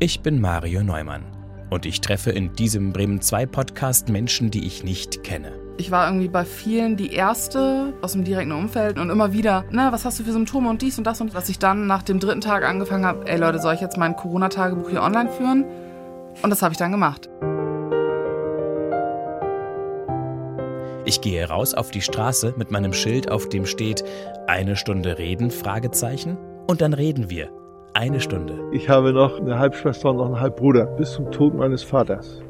Ich bin Mario Neumann und ich treffe in diesem Bremen 2 Podcast Menschen, die ich nicht kenne. Ich war irgendwie bei vielen die erste aus dem direkten Umfeld und immer wieder, na, was hast du für Symptome und dies und das und dass ich dann nach dem dritten Tag angefangen habe, ey Leute, soll ich jetzt mein Corona-Tagebuch hier online führen? Und das habe ich dann gemacht. Ich gehe raus auf die Straße mit meinem Schild, auf dem steht eine Stunde reden, Fragezeichen. Und dann reden wir. Eine Stunde. Ich habe noch eine Halbschwester und noch einen Halbbruder bis zum Tod meines Vaters.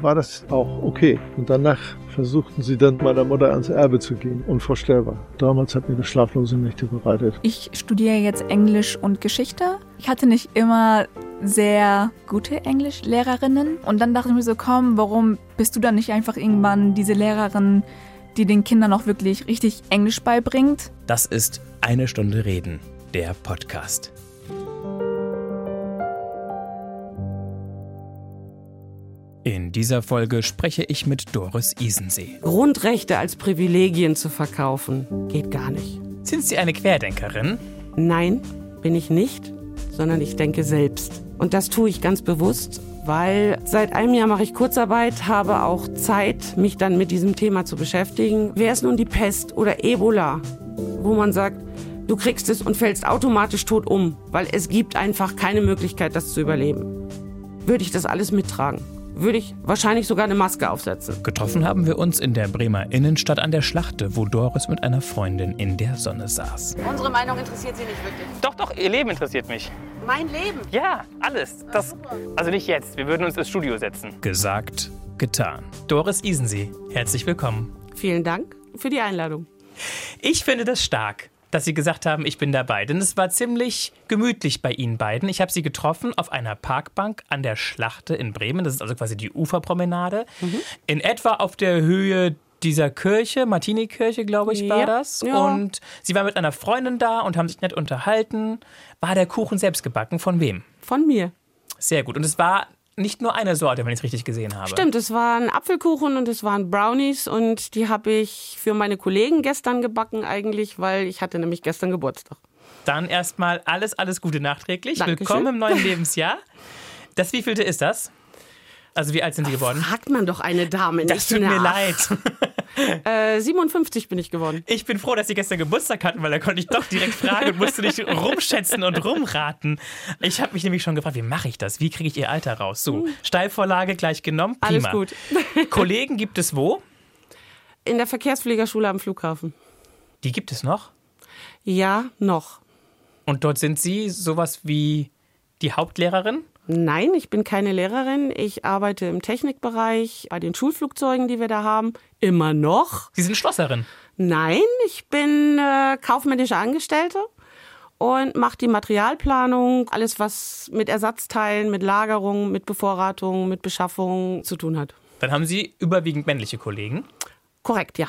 War das auch okay? Und danach versuchten sie dann meiner Mutter ans Erbe zu gehen. Unvorstellbar. Damals hat mir das schlaflose Nächte bereitet. Ich studiere jetzt Englisch und Geschichte. Ich hatte nicht immer sehr gute Englischlehrerinnen. Und dann dachte ich mir so, komm, warum bist du dann nicht einfach irgendwann diese Lehrerin, die den Kindern auch wirklich richtig Englisch beibringt? Das ist Eine Stunde Reden, der Podcast. In dieser Folge spreche ich mit Doris Isensee. Grundrechte als Privilegien zu verkaufen, geht gar nicht. Sind Sie eine Querdenkerin? Nein, bin ich nicht, sondern ich denke selbst. Und das tue ich ganz bewusst, weil seit einem Jahr mache ich Kurzarbeit, habe auch Zeit, mich dann mit diesem Thema zu beschäftigen. Wäre es nun die Pest oder Ebola, wo man sagt, du kriegst es und fällst automatisch tot um, weil es gibt einfach keine Möglichkeit, das zu überleben. Würde ich das alles mittragen? Würde ich wahrscheinlich sogar eine Maske aufsetzen. Getroffen haben wir uns in der Bremer Innenstadt an der Schlachte, wo Doris mit einer Freundin in der Sonne saß. Unsere Meinung interessiert Sie nicht wirklich. Doch, doch, Ihr Leben interessiert mich. Mein Leben? Ja, alles. Das, also nicht jetzt. Wir würden uns ins Studio setzen. Gesagt, getan. Doris Isensee, herzlich willkommen. Vielen Dank für die Einladung. Ich finde das stark dass sie gesagt haben, ich bin dabei. Denn es war ziemlich gemütlich bei ihnen beiden. Ich habe sie getroffen auf einer Parkbank an der Schlachte in Bremen. Das ist also quasi die Uferpromenade. Mhm. In etwa auf der Höhe dieser Kirche, Martini-Kirche, glaube ich, war ja, das. Ja. Und sie war mit einer Freundin da und haben sich nett unterhalten. War der Kuchen selbst gebacken? Von wem? Von mir. Sehr gut. Und es war nicht nur eine Sorte, wenn ich es richtig gesehen habe. Stimmt, es waren Apfelkuchen und es waren Brownies und die habe ich für meine Kollegen gestern gebacken eigentlich, weil ich hatte nämlich gestern Geburtstag. Dann erstmal alles, alles Gute nachträglich. Dankeschön. Willkommen im neuen Lebensjahr. Das wievielte ist das? Also wie alt sind Sie geworden? Fragt man doch eine Dame nicht Das tut mir leid. Äh, 57 bin ich geworden. Ich bin froh, dass Sie gestern Geburtstag hatten, weil da konnte ich doch direkt fragen und musste nicht rumschätzen und rumraten. Ich habe mich nämlich schon gefragt, wie mache ich das? Wie kriege ich Ihr Alter raus? So, hm. Steilvorlage gleich genommen. Prima. Alles gut. Kollegen gibt es wo? In der Verkehrsfliegerschule am Flughafen. Die gibt es noch? Ja, noch. Und dort sind Sie sowas wie die Hauptlehrerin? Nein, ich bin keine Lehrerin. Ich arbeite im Technikbereich bei den Schulflugzeugen, die wir da haben. Immer noch. Sie sind Schlosserin? Nein, ich bin äh, kaufmännische Angestellte und mache die Materialplanung, alles was mit Ersatzteilen, mit Lagerung, mit Bevorratung, mit Beschaffung zu tun hat. Dann haben Sie überwiegend männliche Kollegen? Korrekt, ja.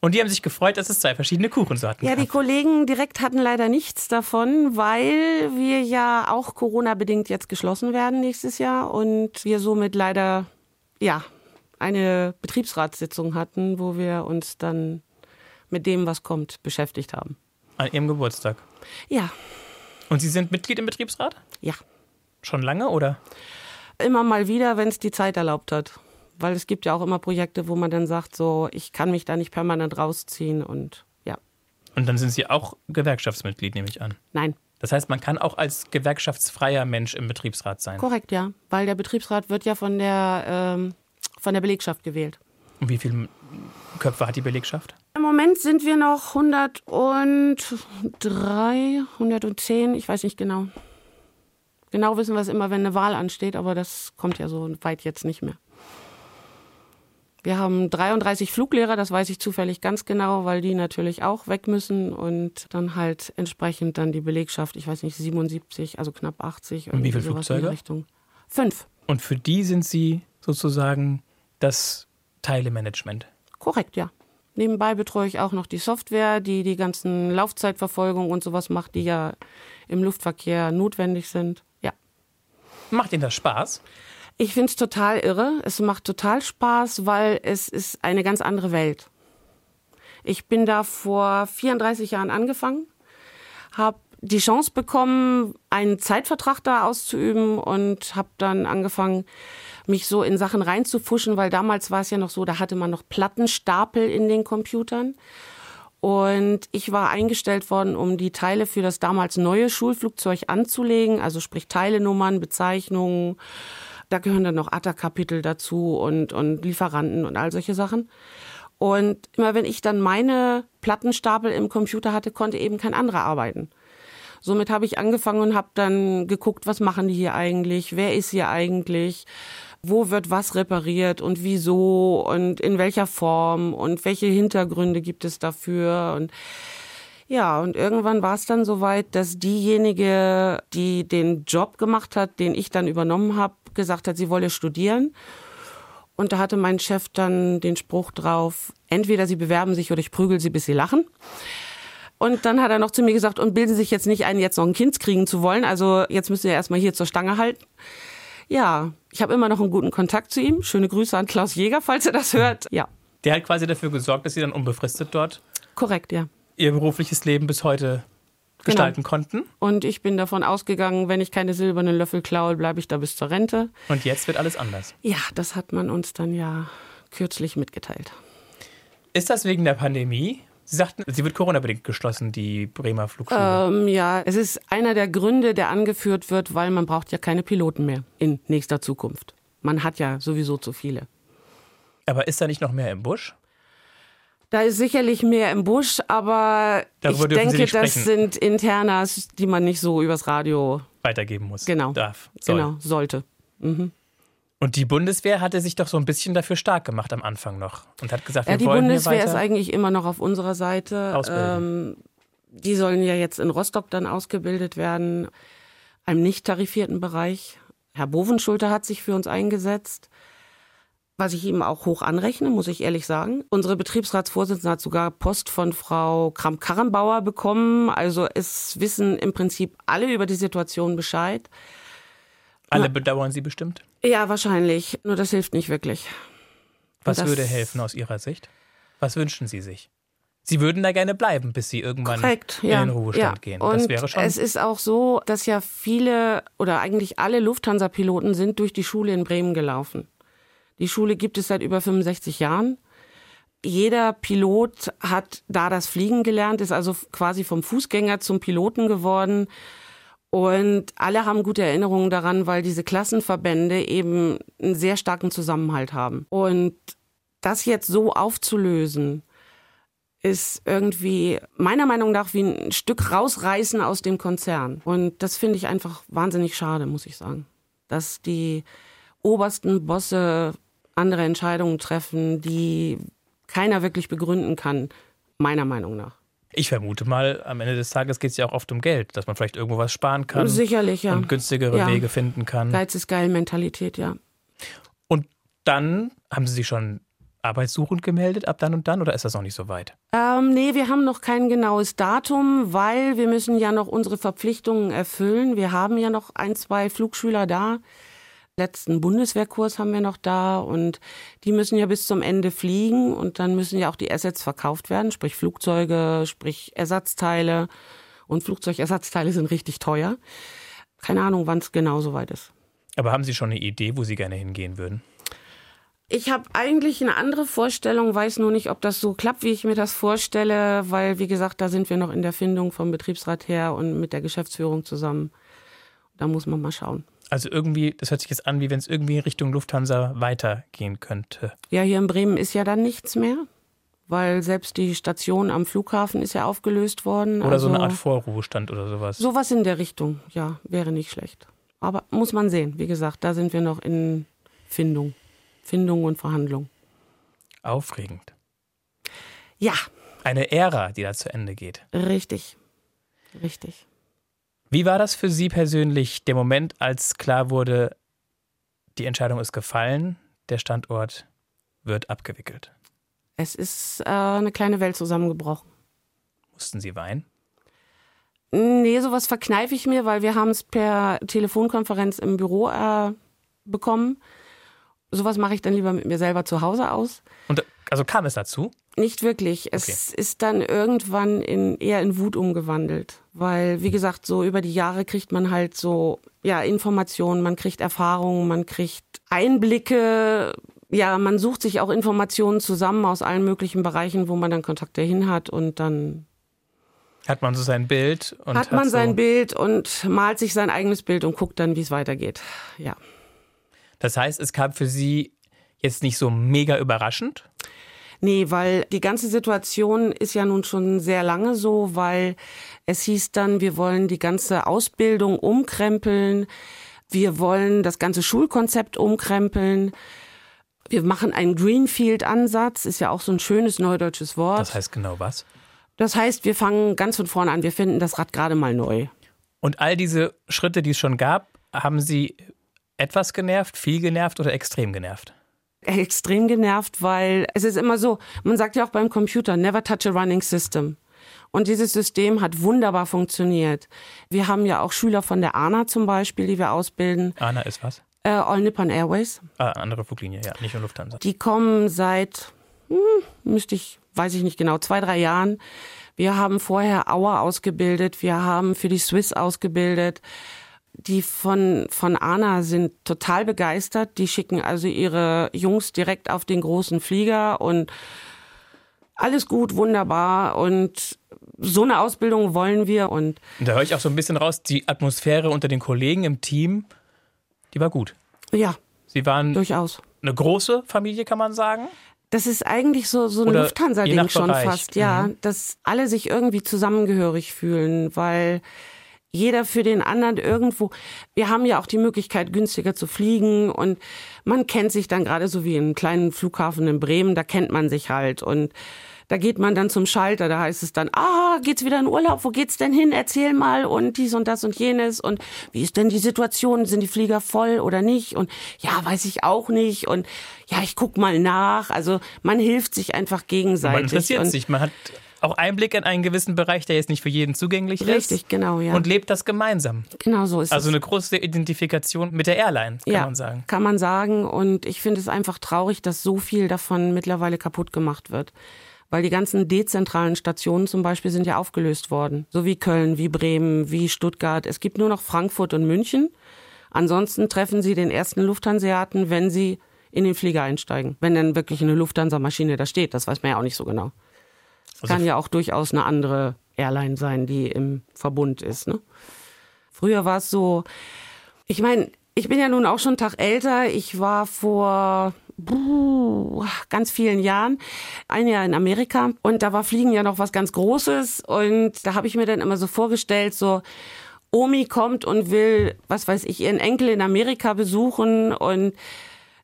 Und die haben sich gefreut, dass es zwei verschiedene Kuchensorten Ja, gab. die Kollegen direkt hatten leider nichts davon, weil wir ja auch Corona-bedingt jetzt geschlossen werden nächstes Jahr und wir somit leider, ja, eine Betriebsratssitzung hatten, wo wir uns dann mit dem, was kommt, beschäftigt haben. An Ihrem Geburtstag? Ja. Und Sie sind Mitglied im Betriebsrat? Ja. Schon lange oder? Immer mal wieder, wenn es die Zeit erlaubt hat weil es gibt ja auch immer Projekte, wo man dann sagt, so, ich kann mich da nicht permanent rausziehen und ja. Und dann sind Sie auch Gewerkschaftsmitglied, nehme ich an? Nein. Das heißt, man kann auch als gewerkschaftsfreier Mensch im Betriebsrat sein? Korrekt, ja. Weil der Betriebsrat wird ja von der, ähm, von der Belegschaft gewählt. Und wie viele Köpfe hat die Belegschaft? Im Moment sind wir noch 103, 110, ich weiß nicht genau. Genau wissen wir es immer, wenn eine Wahl ansteht, aber das kommt ja so weit jetzt nicht mehr. Wir haben 33 Fluglehrer, das weiß ich zufällig ganz genau, weil die natürlich auch weg müssen und dann halt entsprechend dann die Belegschaft, ich weiß nicht, 77, also knapp 80. Und wie viele Flugzeuge? Richtung. Fünf. Und für die sind Sie sozusagen das Teilemanagement? Korrekt, ja. Nebenbei betreue ich auch noch die Software, die die ganzen Laufzeitverfolgung und sowas macht, die ja im Luftverkehr notwendig sind. Ja. Macht Ihnen das Spaß? Ich finde es total irre. Es macht total Spaß, weil es ist eine ganz andere Welt. Ich bin da vor 34 Jahren angefangen, habe die Chance bekommen, einen Zeitvertrag da auszuüben und habe dann angefangen, mich so in Sachen reinzufuschen, weil damals war es ja noch so, da hatte man noch Plattenstapel in den Computern. Und ich war eingestellt worden, um die Teile für das damals neue Schulflugzeug anzulegen, also sprich Teilenummern, Bezeichnungen. Da gehören dann noch ATA-Kapitel dazu und, und Lieferanten und all solche Sachen. Und immer wenn ich dann meine Plattenstapel im Computer hatte, konnte eben kein anderer arbeiten. Somit habe ich angefangen und habe dann geguckt, was machen die hier eigentlich, wer ist hier eigentlich, wo wird was repariert und wieso und in welcher Form und welche Hintergründe gibt es dafür und ja, und irgendwann war es dann soweit, dass diejenige, die den Job gemacht hat, den ich dann übernommen habe, gesagt hat, sie wolle studieren. Und da hatte mein Chef dann den Spruch drauf, entweder sie bewerben sich oder ich prügel sie, bis sie lachen. Und dann hat er noch zu mir gesagt, und bilden Sie sich jetzt nicht ein, jetzt noch ein Kind kriegen zu wollen. Also jetzt müssen Sie erstmal hier zur Stange halten. Ja, ich habe immer noch einen guten Kontakt zu ihm. Schöne Grüße an Klaus Jäger, falls er das hört. Ja. Der hat quasi dafür gesorgt, dass Sie dann unbefristet dort Korrekt, ja. Ihr berufliches Leben bis heute gestalten konnten. Und ich bin davon ausgegangen, wenn ich keine silbernen Löffel klaue, bleibe ich da bis zur Rente. Und jetzt wird alles anders. Ja, das hat man uns dann ja kürzlich mitgeteilt. Ist das wegen der Pandemie? Sie sagten, sie wird Corona-bedingt geschlossen, die Bremer Flugschule. Ähm, ja, es ist einer der Gründe, der angeführt wird, weil man braucht ja keine Piloten mehr in nächster Zukunft. Man hat ja sowieso zu viele. Aber ist da nicht noch mehr im Busch? Da ist sicherlich mehr im Busch, aber Darüber ich denke, das sind Internas, die man nicht so übers Radio Weitergeben muss. genau, Darf. Soll. genau sollte. Und die Bundeswehr hatte sich doch so ein bisschen dafür stark gemacht am Anfang noch und hat gesagt, wir Ja, die wollen Bundeswehr hier ist weiter. eigentlich immer noch auf unserer Seite. Ausbilden. Ähm, die sollen ja jetzt in Rostock dann ausgebildet werden, einem nicht tarifierten Bereich. Herr Bovenschulter hat sich für uns eingesetzt, was ich ihm auch hoch anrechne, muss ich ehrlich sagen. Unsere Betriebsratsvorsitzende hat sogar Post von Frau Kramp-Karrenbauer bekommen. Also es wissen im Prinzip alle über die Situation Bescheid. Alle bedauern sie bestimmt. Ja, wahrscheinlich. Nur das hilft nicht wirklich. Was würde helfen aus Ihrer Sicht? Was wünschen Sie sich? Sie würden da gerne bleiben, bis Sie irgendwann Korrekt, in ja. den Ruhestand ja. gehen. Und das wäre schon. es ist auch so, dass ja viele oder eigentlich alle Lufthansa-Piloten sind durch die Schule in Bremen gelaufen. Die Schule gibt es seit über 65 Jahren. Jeder Pilot hat da das Fliegen gelernt, ist also quasi vom Fußgänger zum Piloten geworden. Und alle haben gute Erinnerungen daran, weil diese Klassenverbände eben einen sehr starken Zusammenhalt haben. Und das jetzt so aufzulösen, ist irgendwie meiner Meinung nach wie ein Stück rausreißen aus dem Konzern. Und das finde ich einfach wahnsinnig schade, muss ich sagen. Dass die obersten Bosse andere Entscheidungen treffen, die keiner wirklich begründen kann, meiner Meinung nach. ich vermute mal, am Ende des Tages geht es ja auch oft um Geld, dass man vielleicht irgendwo was sparen kann Sicherlich, ja. und günstigere Ja. Wege finden kann. Geiz ist geil Mentalität, ja. Und dann haben Sie sich schon arbeitssuchend gemeldet ab dann und dann oder ist das noch nicht so weit? Ähm, nee, wir haben noch kein genaues Datum, weil wir müssen ja noch unsere Verpflichtungen erfüllen. Wir haben ja noch ein, zwei Flugschüler da. Letzten Bundeswehrkurs haben wir noch da und die müssen ja bis zum Ende fliegen und dann müssen ja auch die Assets verkauft werden, sprich Flugzeuge, sprich Ersatzteile und Flugzeugersatzteile sind richtig teuer. Keine Ahnung, wann es genau soweit ist. Aber haben Sie schon eine Idee, wo Sie gerne hingehen würden? Ich habe eigentlich eine andere Vorstellung, weiß nur nicht, ob das so klappt, wie ich mir das vorstelle, weil, wie gesagt, da sind wir noch in der Findung vom Betriebsrat her und mit der Geschäftsführung zusammen. Da muss man mal schauen. Also irgendwie, das hört sich jetzt an, wie wenn es irgendwie in Richtung Lufthansa weitergehen könnte. Ja, hier in Bremen ist ja dann nichts mehr, weil selbst die Station am Flughafen ist ja aufgelöst worden. Oder so eine Art Also Vorruhestand oder sowas. Sowas in der Richtung, ja, wäre nicht schlecht. Aber muss man sehen. Wie gesagt, da sind wir noch in Findung. Findung und Verhandlung. Aufregend. Ja, Eine Ära, die da zu Ende geht. richtig. Richtig. Wie war das für Sie persönlich, der Moment, als klar wurde, die Entscheidung ist gefallen, der Standort wird abgewickelt? Es ist äh, eine kleine Welt zusammengebrochen. Mussten Sie weinen? Nee, sowas verkneife ich mir, weil wir haben es per Telefonkonferenz im Büro äh, bekommen. Sowas mache ich dann lieber mit mir selber zu Hause aus. Und also kam es dazu? Nicht wirklich. Es ist dann irgendwann in, eher in Wut umgewandelt. Weil, wie gesagt, so über die Jahre kriegt man halt so, ja, Informationen, man kriegt Erfahrungen, man kriegt Einblicke. Ja, man sucht sich auch Informationen zusammen aus allen möglichen Bereichen, wo man dann Kontakte hin hat und dann Hat man so sein Bild und hat man so, sein Bild und malt sich sein eigenes Bild und guckt dann, wie es weitergeht. Ja. Das heißt, es kam für Sie jetzt nicht so mega überraschend. Nee, weil die ganze Situation ist ja nun schon sehr lange so, weil es hieß dann, wir wollen die ganze Ausbildung umkrempeln, wir wollen das ganze Schulkonzept umkrempeln. Wir machen einen Greenfield-Ansatz, ist ja auch so ein schönes neudeutsches Wort. Das heißt genau was? Das heißt, wir fangen ganz von vorne an, wir finden das Rad gerade mal neu. Und all diese Schritte, die es schon gab, haben Sie etwas genervt, viel genervt oder extrem genervt? Extrem genervt, weil es ist immer so, man sagt ja auch beim Computer, never touch a running system. Und dieses System hat wunderbar funktioniert. Wir haben ja auch Schüler von der ANA zum Beispiel, die wir ausbilden. ANA ist was? Äh, All Nippon Airways. Ah, andere Fluglinie, ja, nicht nur Lufthansa. Die kommen seit, hm, müsste ich, weiß ich nicht genau, zwei, drei Jahren. Wir haben vorher Auer ausgebildet, wir haben für die Swiss ausgebildet. Die von, von ANA sind total begeistert. Die schicken also ihre Jungs direkt auf den großen Flieger und alles gut, wunderbar. Und so eine Ausbildung wollen wir. Und da höre ich auch so ein bisschen raus, die Atmosphäre unter den Kollegen im Team, die war gut. ja, Sie waren durchaus. eine große Familie, kann man sagen. Das ist eigentlich so, so ein Lufthansa-Ding schon fast, ja. Mhm. Dass alle sich irgendwie zusammengehörig fühlen, weil jeder für den anderen irgendwo, wir haben ja auch die Möglichkeit, günstiger zu fliegen und man kennt sich dann gerade so wie im kleinen Flughafen in Bremen, da kennt man sich halt und da geht man dann zum Schalter, da heißt es dann, ah, geht's wieder in Urlaub, wo geht's denn hin, erzähl mal und dies und das und jenes und wie ist denn die Situation, sind die Flieger voll oder nicht? Und ja, weiß ich auch nicht. Und ja, ich guck mal nach, also man hilft sich einfach gegenseitig. Man interessiert sich, man hat auch Einblick in einen gewissen Bereich, der jetzt nicht für jeden zugänglich ist. Richtig, genau, ja. Und lebt das gemeinsam. genau so ist Also es. eine große Identifikation mit der Airline, kann ja, man sagen. Kann man sagen. Und ich finde es einfach traurig, dass so viel davon mittlerweile kaputt gemacht wird. Weil die ganzen dezentralen Stationen zum Beispiel sind ja aufgelöst worden. So wie Köln, wie Bremen, wie Stuttgart. Es gibt nur noch Frankfurt und München. Ansonsten treffen sie den ersten Lufthanseaten, wenn sie in den Flieger einsteigen. Wenn dann wirklich eine Lufthansa-Maschine da steht. Das weiß man ja auch nicht so genau. Also Kann ja auch durchaus eine andere Airline sein, die im Verbund ist. Ne? Früher war es so, ich meine, ich bin ja nun auch schon einen Tag älter. Ich war vor buh, ganz vielen Jahren ein Jahr in Amerika und da war Fliegen ja noch was ganz Großes und da habe ich mir dann immer so vorgestellt, so Omi kommt und will, was weiß ich, ihren Enkel in Amerika besuchen und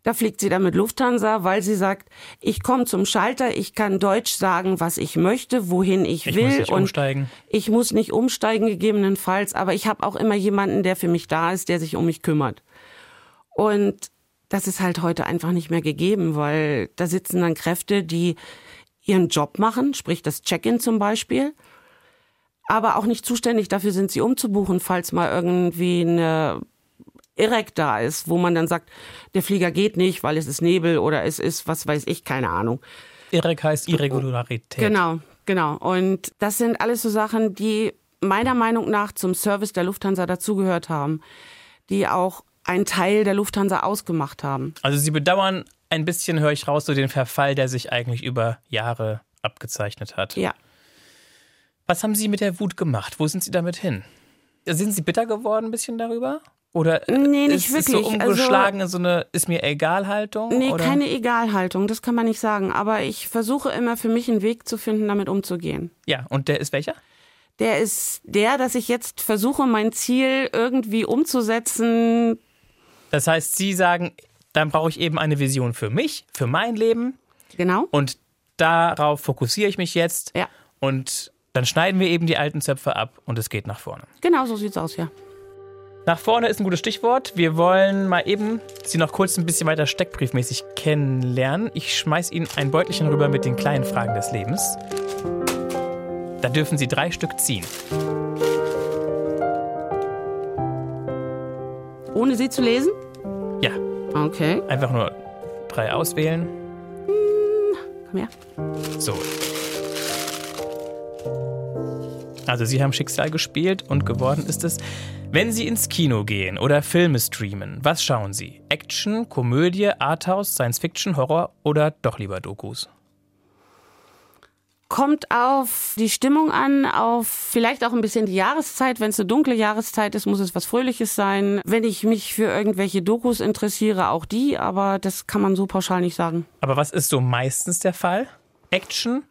da fliegt sie dann mit Lufthansa, weil sie sagt, ich komme zum Schalter, ich kann Deutsch sagen, was ich möchte, wohin ich, Ich will muss nicht und umsteigen. ich muss nicht umsteigen gegebenenfalls, aber ich habe auch immer jemanden, der für mich da ist, der sich um mich kümmert. Und das ist halt heute einfach nicht mehr gegeben, weil da sitzen dann Kräfte, die ihren Job machen, sprich das Check-in zum Beispiel, aber auch nicht zuständig dafür sind, sie umzubuchen, falls mal irgendwie eine Irrek da ist, wo man dann sagt, der Flieger geht nicht, weil es ist Nebel oder es ist, was weiß ich, keine Ahnung. Irreg heißt Irregularität. Genau, genau. Und das sind alles so Sachen, die meiner Meinung nach zum Service der Lufthansa dazugehört haben, die auch einen Teil der Lufthansa ausgemacht haben. Also Sie bedauern ein bisschen, höre ich raus, so den Verfall, der sich eigentlich über Jahre abgezeichnet hat. Ja. Was haben Sie mit der Wut gemacht? Wo sind Sie damit hin? Sind Sie bitter geworden ein bisschen darüber? Oder Nee, nicht ist es so wirklich. Also- umgeschlagen in so eine ist mir egal Haltung? Nee, oder? keine Egalhaltung, das kann man nicht sagen. Aber ich versuche immer für mich einen Weg zu finden, damit umzugehen. Ja, und der ist welcher? Der ist der, dass ich jetzt versuche, mein Ziel irgendwie umzusetzen. Das heißt, Sie sagen, dann brauche ich eben eine Vision für mich, für mein Leben Genau. und darauf fokussiere ich mich jetzt Ja. und dann schneiden wir eben die alten Zöpfe ab und es geht nach vorne. Genau so sieht's aus, ja. Nach vorne ist ein gutes Stichwort. Wir wollen mal eben Sie noch kurz ein bisschen weiter steckbriefmäßig kennenlernen. Ich schmeiß Ihnen ein Beutelchen rüber mit den kleinen Fragen des Lebens. Da dürfen Sie drei Stück ziehen. Ohne sie zu lesen? Ja, Okay. einfach nur drei auswählen. mehr. So. Also Sie haben Schicksal gespielt und geworden ist es. Wenn Sie ins Kino gehen oder Filme streamen, was schauen Sie? Action, Komödie, Arthouse, Science Fiction, Horror oder doch lieber Dokus? Kommt auf die Stimmung an, auf vielleicht auch ein bisschen die Jahreszeit. Wenn es eine dunkle Jahreszeit ist, muss es was Fröhliches sein. Wenn ich mich für irgendwelche Dokus interessiere, auch die, aber das kann man so pauschal nicht sagen. Aber was ist so meistens der Fall? Action,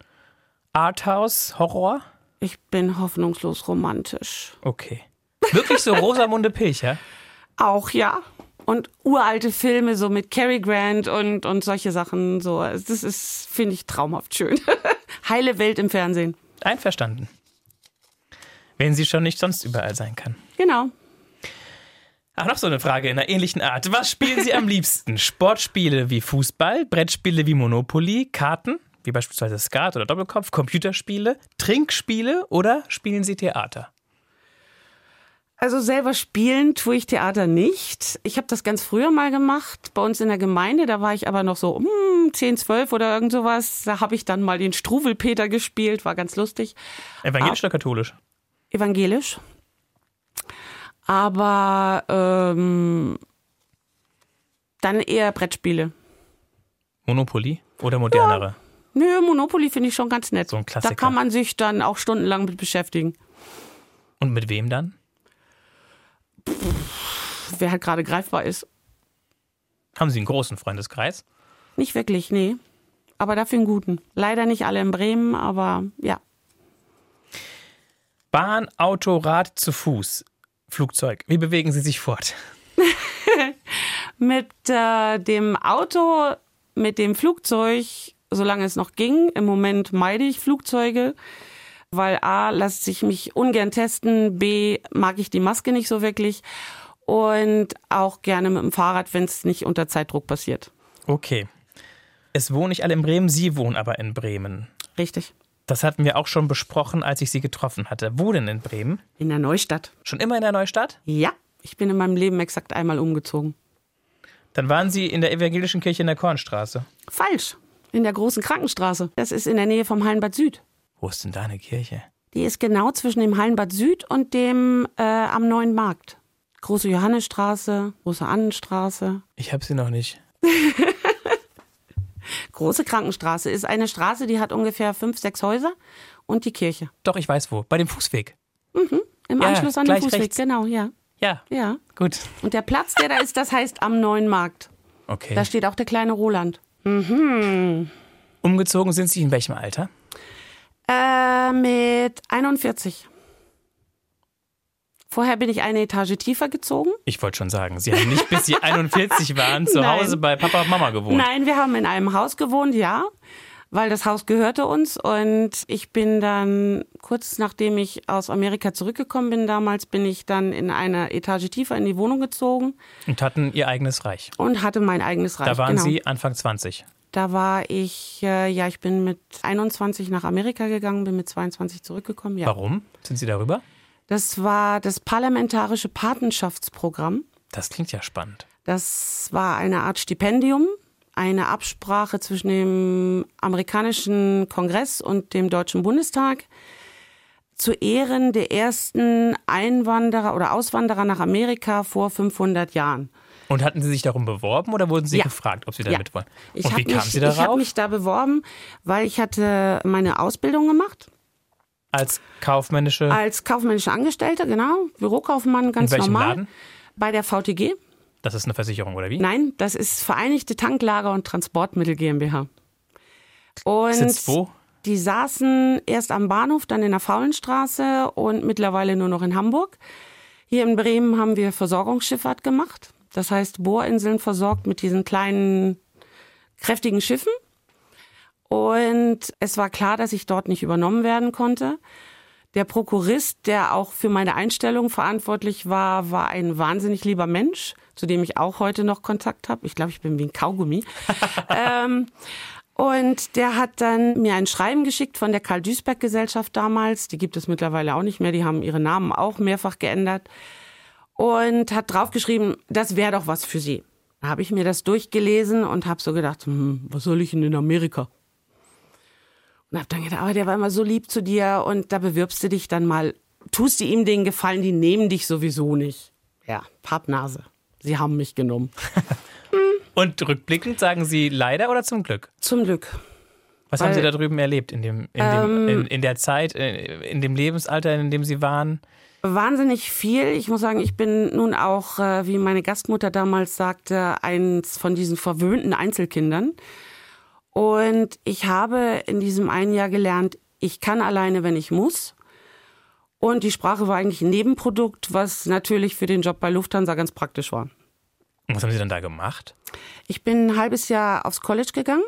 Arthouse, Horror? Ich bin hoffnungslos romantisch. Okay. Wirklich so Rosamunde Pilcher? Auch ja. Und uralte Filme so mit Cary Grant und, und solche Sachen. So, das ist, finde ich, traumhaft schön. Heile Welt im Fernsehen. Einverstanden. Wenn sie schon nicht sonst überall sein kann. Genau. Ach, noch so eine Frage in einer ähnlichen Art. Was spielen Sie am liebsten? Sportspiele wie Fußball, Brettspiele wie Monopoly, Karten, wie beispielsweise Skat oder Doppelkopf, Computerspiele, Trinkspiele oder spielen Sie Theater? Also selber spielen tue ich Theater nicht. Ich habe das ganz früher mal gemacht, bei uns in der Gemeinde. Da war ich aber noch so um 10, 12 oder irgend sowas. Da habe ich dann mal den Struwelpeter gespielt, war ganz lustig. Evangelisch oder katholisch? Evangelisch. Aber ähm, dann eher Brettspiele. Monopoly oder modernere? Nö, Monopoly finde ich schon ganz nett. So ein Klassiker. Da kann man sich dann auch stundenlang mit beschäftigen. Und mit wem dann? Wer halt gerade greifbar ist. Haben Sie einen großen Freundeskreis? Nicht wirklich, nee. Aber dafür einen guten. Leider nicht alle in Bremen, aber ja. Bahn, Auto, Rad, zu Fuß, Flugzeug. Wie bewegen Sie sich fort? Mit äh, dem Auto, mit dem Flugzeug, solange es noch ging. Im Moment meide ich Flugzeuge, weil A, lässt sich mich ungern testen, B, mag ich die Maske nicht so wirklich und auch gerne mit dem Fahrrad, wenn es nicht unter Zeitdruck passiert. Okay. Es wohnen nicht alle in Bremen, Sie wohnen aber in Bremen. Richtig. Das hatten wir auch schon besprochen, als ich Sie getroffen hatte. Wo denn in Bremen? In der Neustadt. Schon immer in der Neustadt? Ja, ich bin in meinem Leben exakt einmal umgezogen. Dann waren Sie in der evangelischen Kirche in der Kornstraße. Falsch. In der großen Krankenstraße. Das ist in der Nähe vom Hallenbad Süd. Wo ist denn da eine Kirche? Die ist genau zwischen dem Hallenbad Süd und dem äh, am Neuen Markt. Große Johannesstraße, große Annenstraße. Ich habe sie noch nicht. Große Krankenstraße ist eine Straße, die hat ungefähr fünf, sechs Häuser und die Kirche. Doch, ich weiß wo. Bei dem Fußweg. Im Ja, Anschluss an den Fußweg, rechts. genau, ja. Ja, Ja. gut. Und der Platz, der da ist, das heißt am Neuen Markt. Okay. Da steht auch der kleine Roland. Umgezogen sind Sie in welchem Alter? Äh, mit 41. Vorher bin ich eine Etage tiefer gezogen. Ich wollte schon sagen, Sie haben nicht bis Sie 41 waren zu. Hause bei Papa und Mama gewohnt. Nein, wir haben in einem Haus gewohnt, ja, weil das Haus gehörte uns. Und ich bin dann, kurz nachdem ich aus Amerika zurückgekommen bin damals, bin ich dann in eine Etage tiefer in die Wohnung gezogen Und hatten Ihr eigenes Reich. und hatte mein eigenes Reich. Da waren genau. Sie Anfang 20. Da war ich, äh, ja, ich bin mit 21 nach Amerika gegangen, bin mit 22 zurückgekommen, ja. Warum? Sind Sie darüber? Das war das parlamentarische Patenschaftsprogramm. Das klingt ja spannend. Das war eine Art Stipendium, eine Absprache zwischen dem amerikanischen Kongress und dem Deutschen Bundestag zu Ehren der ersten Einwanderer oder Auswanderer nach Amerika vor 500 Jahren. Und hatten Sie sich darum beworben oder wurden Sie Ja. gefragt, ob Sie da Ja. mitwollen? Ich Und wie hab kamen mich, Sie Ich habe darauf? mich da beworben, weil ich hatte meine Ausbildung gemacht Als kaufmännische. als kaufmännische Angestellte, genau, Bürokaufmann, in ganz welchem normal. Laden? Bei der VTG. Das ist eine Versicherung, oder wie? Nein, das ist Vereinigte Tanklager und Transportmittel GmbH. Und Sitzt wo? die saßen erst am Bahnhof, dann in der Faulenstraße und mittlerweile nur noch in Hamburg. Hier in Bremen haben wir Versorgungsschifffahrt gemacht. Das heißt, Bohrinseln versorgt mit diesen kleinen, kräftigen Schiffen. Und es war klar, dass ich dort nicht übernommen werden konnte. Der Prokurist, der auch für meine Einstellung verantwortlich war, war ein wahnsinnig lieber Mensch, zu dem ich auch heute noch Kontakt habe. Ich glaube, ich bin wie ein Kaugummi. ähm, und der hat dann mir ein Schreiben geschickt von der Karl-Duisberg-Gesellschaft damals. Die gibt es mittlerweile auch nicht mehr. Die haben ihre Namen auch mehrfach geändert. Und hat draufgeschrieben, das wäre doch was für Sie. Da habe ich mir das durchgelesen und habe so gedacht, hm, was soll ich denn in Amerika? Und hab dann gedacht, aber der war immer so lieb zu dir und da bewirbst du dich dann mal. Tust du ihm den Gefallen, die nehmen dich sowieso nicht. Ja, Pappnase. Sie haben mich genommen. Und rückblickend sagen Sie leider oder zum Glück? Zum Glück. Was Weil- haben Sie da drüben erlebt in, dem, in, dem, in, in der Zeit, äh, in dem Lebensalter, in dem Sie waren? Wahnsinnig viel. Ich muss sagen, ich bin nun auch, äh, wie meine Gastmutter damals sagte, eins von diesen verwöhnten Einzelkindern. Und ich habe in diesem einen Jahr gelernt, ich kann alleine, wenn ich muss. Und die Sprache war eigentlich ein Nebenprodukt, was natürlich für den Job bei Lufthansa ganz praktisch war. Und was haben Sie dann da gemacht? Ich bin ein halbes Jahr aufs College gegangen,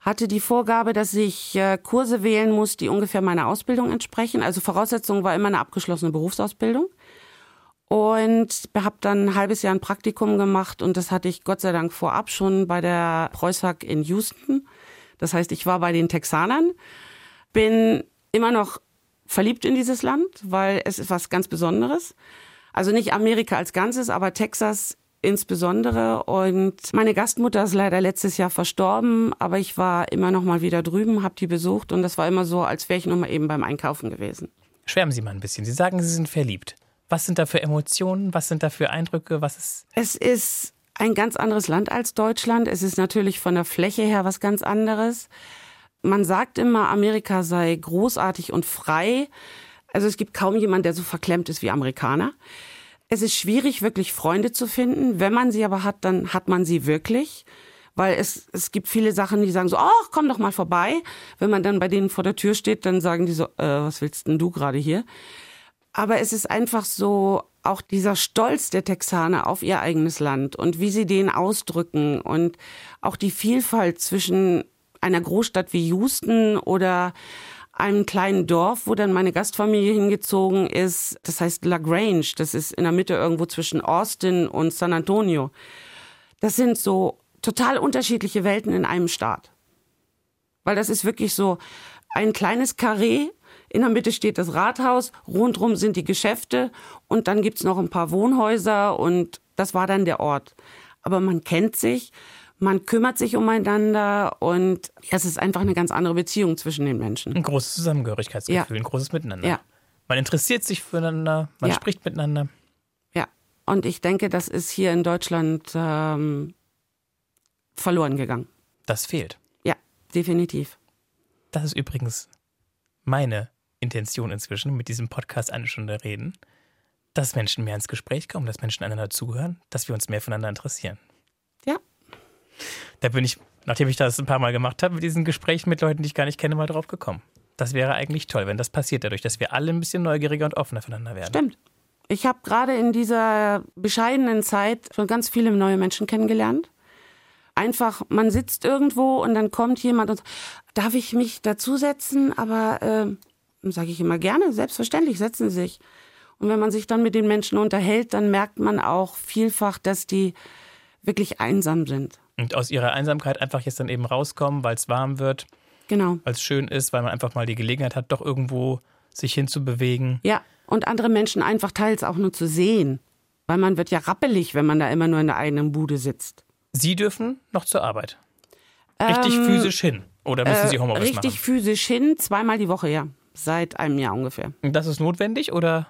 hatte die Vorgabe, dass ich äh, Kurse wählen muss, die ungefähr meiner Ausbildung entsprechen. Also Voraussetzung war immer eine abgeschlossene Berufsausbildung. Und habe dann ein halbes Jahr ein Praktikum gemacht und das hatte ich Gott sei Dank vorab schon bei der Preußhack in Houston. Das heißt, ich war bei den Texanern, bin immer noch verliebt in dieses Land, weil es ist was ganz Besonderes. Also nicht Amerika als Ganzes, aber Texas insbesondere. Und meine Gastmutter ist leider letztes Jahr verstorben, aber ich war immer noch mal wieder drüben, habe die besucht und das war immer so, als wäre ich noch mal eben beim Einkaufen gewesen. Schwärmen Sie mal ein bisschen. Sie sagen, Sie sind verliebt. Was sind da für Emotionen? Was sind da für Eindrücke? Was ist. Es ist ein ganz anderes Land als Deutschland. Es ist natürlich von der Fläche her was ganz anderes. Man sagt immer, Amerika sei großartig und frei. Also es gibt kaum jemanden, der so verklemmt ist wie Amerikaner. Es ist schwierig, wirklich Freunde zu finden. Wenn man sie aber hat, dann hat man sie wirklich. Weil es, es gibt viele Sachen, die sagen so, ach, komm doch mal vorbei. Wenn man dann bei denen vor der Tür steht, dann sagen die so, äh, was willst denn du gerade hier? Aber es ist einfach so, auch dieser Stolz der Texaner auf ihr eigenes Land und wie sie den ausdrücken und auch die Vielfalt zwischen einer Großstadt wie Houston oder einem kleinen Dorf, wo dann meine Gastfamilie hingezogen ist. Das heißt LaGrange. Das ist in der Mitte irgendwo zwischen Austin und San Antonio. Das sind so total unterschiedliche Welten in einem Staat. Weil das ist wirklich so ein kleines Karree. In der Mitte steht das Rathaus, rundrum sind die Geschäfte und dann gibt's noch ein paar Wohnhäuser und das war dann der Ort. Aber man kennt sich, man kümmert sich umeinander und ja, es ist einfach eine ganz andere Beziehung zwischen den Menschen. Ein großes Zusammengehörigkeitsgefühl, ein großes Miteinander. Ja. Man interessiert sich füreinander, man Ja. spricht miteinander. Ja, und ich denke, das ist hier in Deutschland ähm, verloren gegangen. Das fehlt. Ja, definitiv. Das ist übrigens meine Intention inzwischen, mit diesem Podcast eine Stunde reden, dass Menschen mehr ins Gespräch kommen, dass Menschen einander zuhören, dass wir uns mehr voneinander interessieren. Da bin ich, nachdem ich das ein paar Mal gemacht habe, mit diesen Gesprächen mit Leuten, die ich gar nicht kenne, mal drauf gekommen. Das wäre eigentlich toll, wenn das passiert, dadurch, dass wir alle ein bisschen neugieriger und offener füreinander werden. Stimmt. Ich habe gerade in dieser bescheidenen Zeit schon ganz viele neue Menschen kennengelernt. Einfach, man sitzt irgendwo und dann kommt jemand und sagt, darf ich mich dazusetzen? Aber äh, sage ich immer gerne, selbstverständlich, setzen Sie sich. Und wenn man sich dann mit den Menschen unterhält, dann merkt man auch vielfach, dass die wirklich einsam sind. Und aus ihrer Einsamkeit einfach jetzt dann eben rauskommen, weil es warm wird, Genau. weil es schön ist, weil man einfach mal die Gelegenheit hat, doch irgendwo sich hinzubewegen. Ja, und andere Menschen einfach teils auch nur zu sehen. Weil man wird ja rappelig, wenn man da immer nur in der eigenen Bude sitzt. Sie dürfen noch zur Arbeit. Richtig Ähm, physisch hin. Oder müssen Sie Äh, Homeoffice richtig machen? physisch hin, zweimal die Woche, ja. Seit einem Jahr ungefähr. Das ist notwendig oder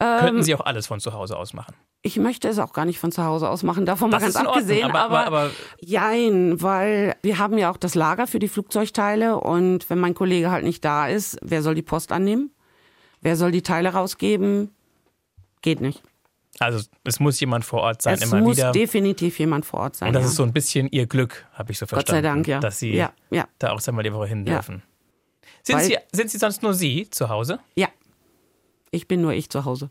könnten Sie auch alles von zu Hause aus machen? Ich möchte es auch gar nicht von zu Hause aus machen, davon mal Das ganz ist in Ordnung, abgesehen. aber- aber, aber- jein, weil wir haben ja auch das Lager für die Flugzeugteile und wenn mein Kollege halt nicht da ist, wer soll die Post annehmen? Wer soll die Teile rausgeben? Geht nicht. Also es muss jemand vor Ort sein, es immer muss wieder. definitiv jemand vor Ort sein. Und das ja. ist so ein bisschen Ihr Glück, habe ich so Gott verstanden. sei Dank, ja. Dass Sie ja, ja, da auch einmal die Woche hin dürfen. Sind, Sie, sind Sie sonst nur Sie zu Hause? ja. Ich bin nur ich zu Hause.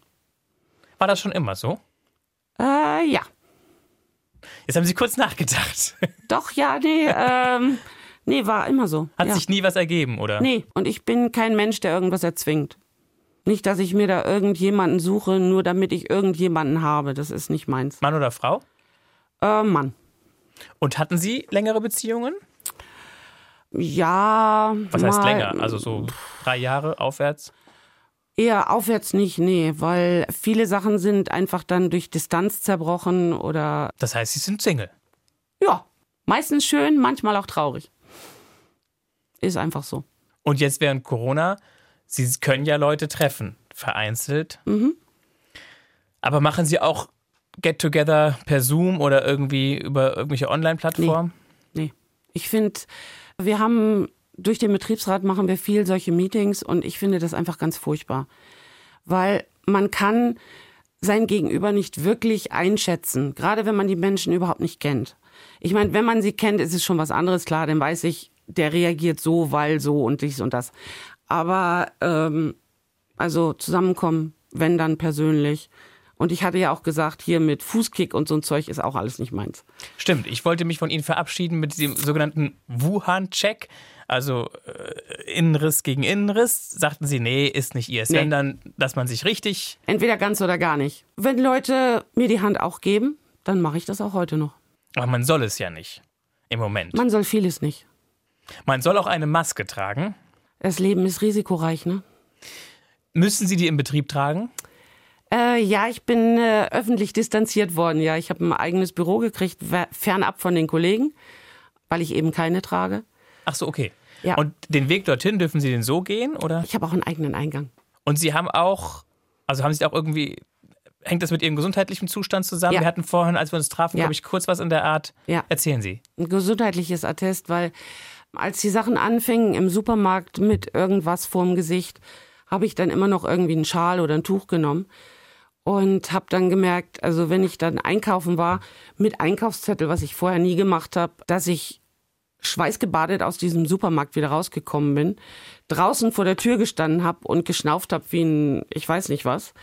War das schon immer so? Äh, ja. Jetzt haben Sie kurz nachgedacht. Doch, ja, nee, ähm, nee, war immer so. Hat ja. sich nie was ergeben, oder? Nee, und ich bin kein Mensch, der irgendwas erzwingt. Nicht, dass ich mir da irgendjemanden suche, nur damit ich irgendjemanden habe. Das ist nicht meins. Mann oder Frau? Äh, Mann. Und hatten Sie längere Beziehungen? Ja. Was heißt länger? Also so drei Jahre aufwärts? Eher aufwärts nicht, nee, weil viele Sachen sind einfach dann durch Distanz zerbrochen oder Das heißt, Sie sind Single. ja, meistens schön, manchmal auch traurig. Ist einfach so. Und jetzt während Corona, Sie können ja Leute treffen, vereinzelt. Aber machen Sie auch Get-Together per Zoom oder irgendwie über irgendwelche Online-Plattformen? Nee. Ich finde, wir haben durch den Betriebsrat machen wir viel solche Meetings und ich finde das einfach ganz furchtbar. Weil man kann sein Gegenüber nicht wirklich einschätzen, gerade wenn man die Menschen überhaupt nicht kennt. Ich meine, wenn man sie kennt, ist es schon was anderes, klar, dann weiß ich, der reagiert so, weil so und dies und das. Aber ähm, also zusammenkommen, wenn dann persönlich. Und ich hatte ja auch gesagt, hier mit Fußkick und so ein Zeug ist auch alles nicht meins. Stimmt, ich wollte mich von Ihnen verabschieden mit dem sogenannten Wuhan-Check. Also äh, Innenriss gegen Innenriss. Sagten Sie, nee, ist nicht Ihrs. Nee. Wenn dann, dass man sich richtig. Entweder ganz oder gar nicht. Wenn Leute mir die Hand auch geben, dann mache ich das auch heute noch. Aber man soll es ja nicht. Im Moment. Man soll vieles nicht. Man soll auch eine Maske tragen. Das Leben ist risikoreich, ne? Müssen Sie die im Betrieb tragen? Äh, ja, ich bin äh, öffentlich distanziert worden. Ja, ich habe ein eigenes Büro gekriegt, fernab von den Kollegen, weil ich eben keine trage. Ach so, okay. Ja. Und den Weg dorthin dürfen Sie den so gehen, oder? Ich habe auch einen eigenen Eingang. Und Sie haben auch, also haben Sie auch irgendwie, hängt das mit Ihrem gesundheitlichen Zustand zusammen? Ja. Wir hatten vorhin, als wir uns trafen, Ja. glaube ich, kurz was in der Art. Ja. Erzählen Sie. Ein gesundheitliches Attest, weil als die Sachen anfingen im Supermarkt mit irgendwas vorm Gesicht, habe ich dann immer noch irgendwie einen Schal oder ein Tuch genommen und habe dann gemerkt, also wenn ich dann einkaufen war mit Einkaufszettel, was ich vorher nie gemacht habe, dass ich schweißgebadet aus diesem Supermarkt wieder rausgekommen bin, draußen vor der Tür gestanden habe und geschnauft habe wie ein, ich weiß nicht was.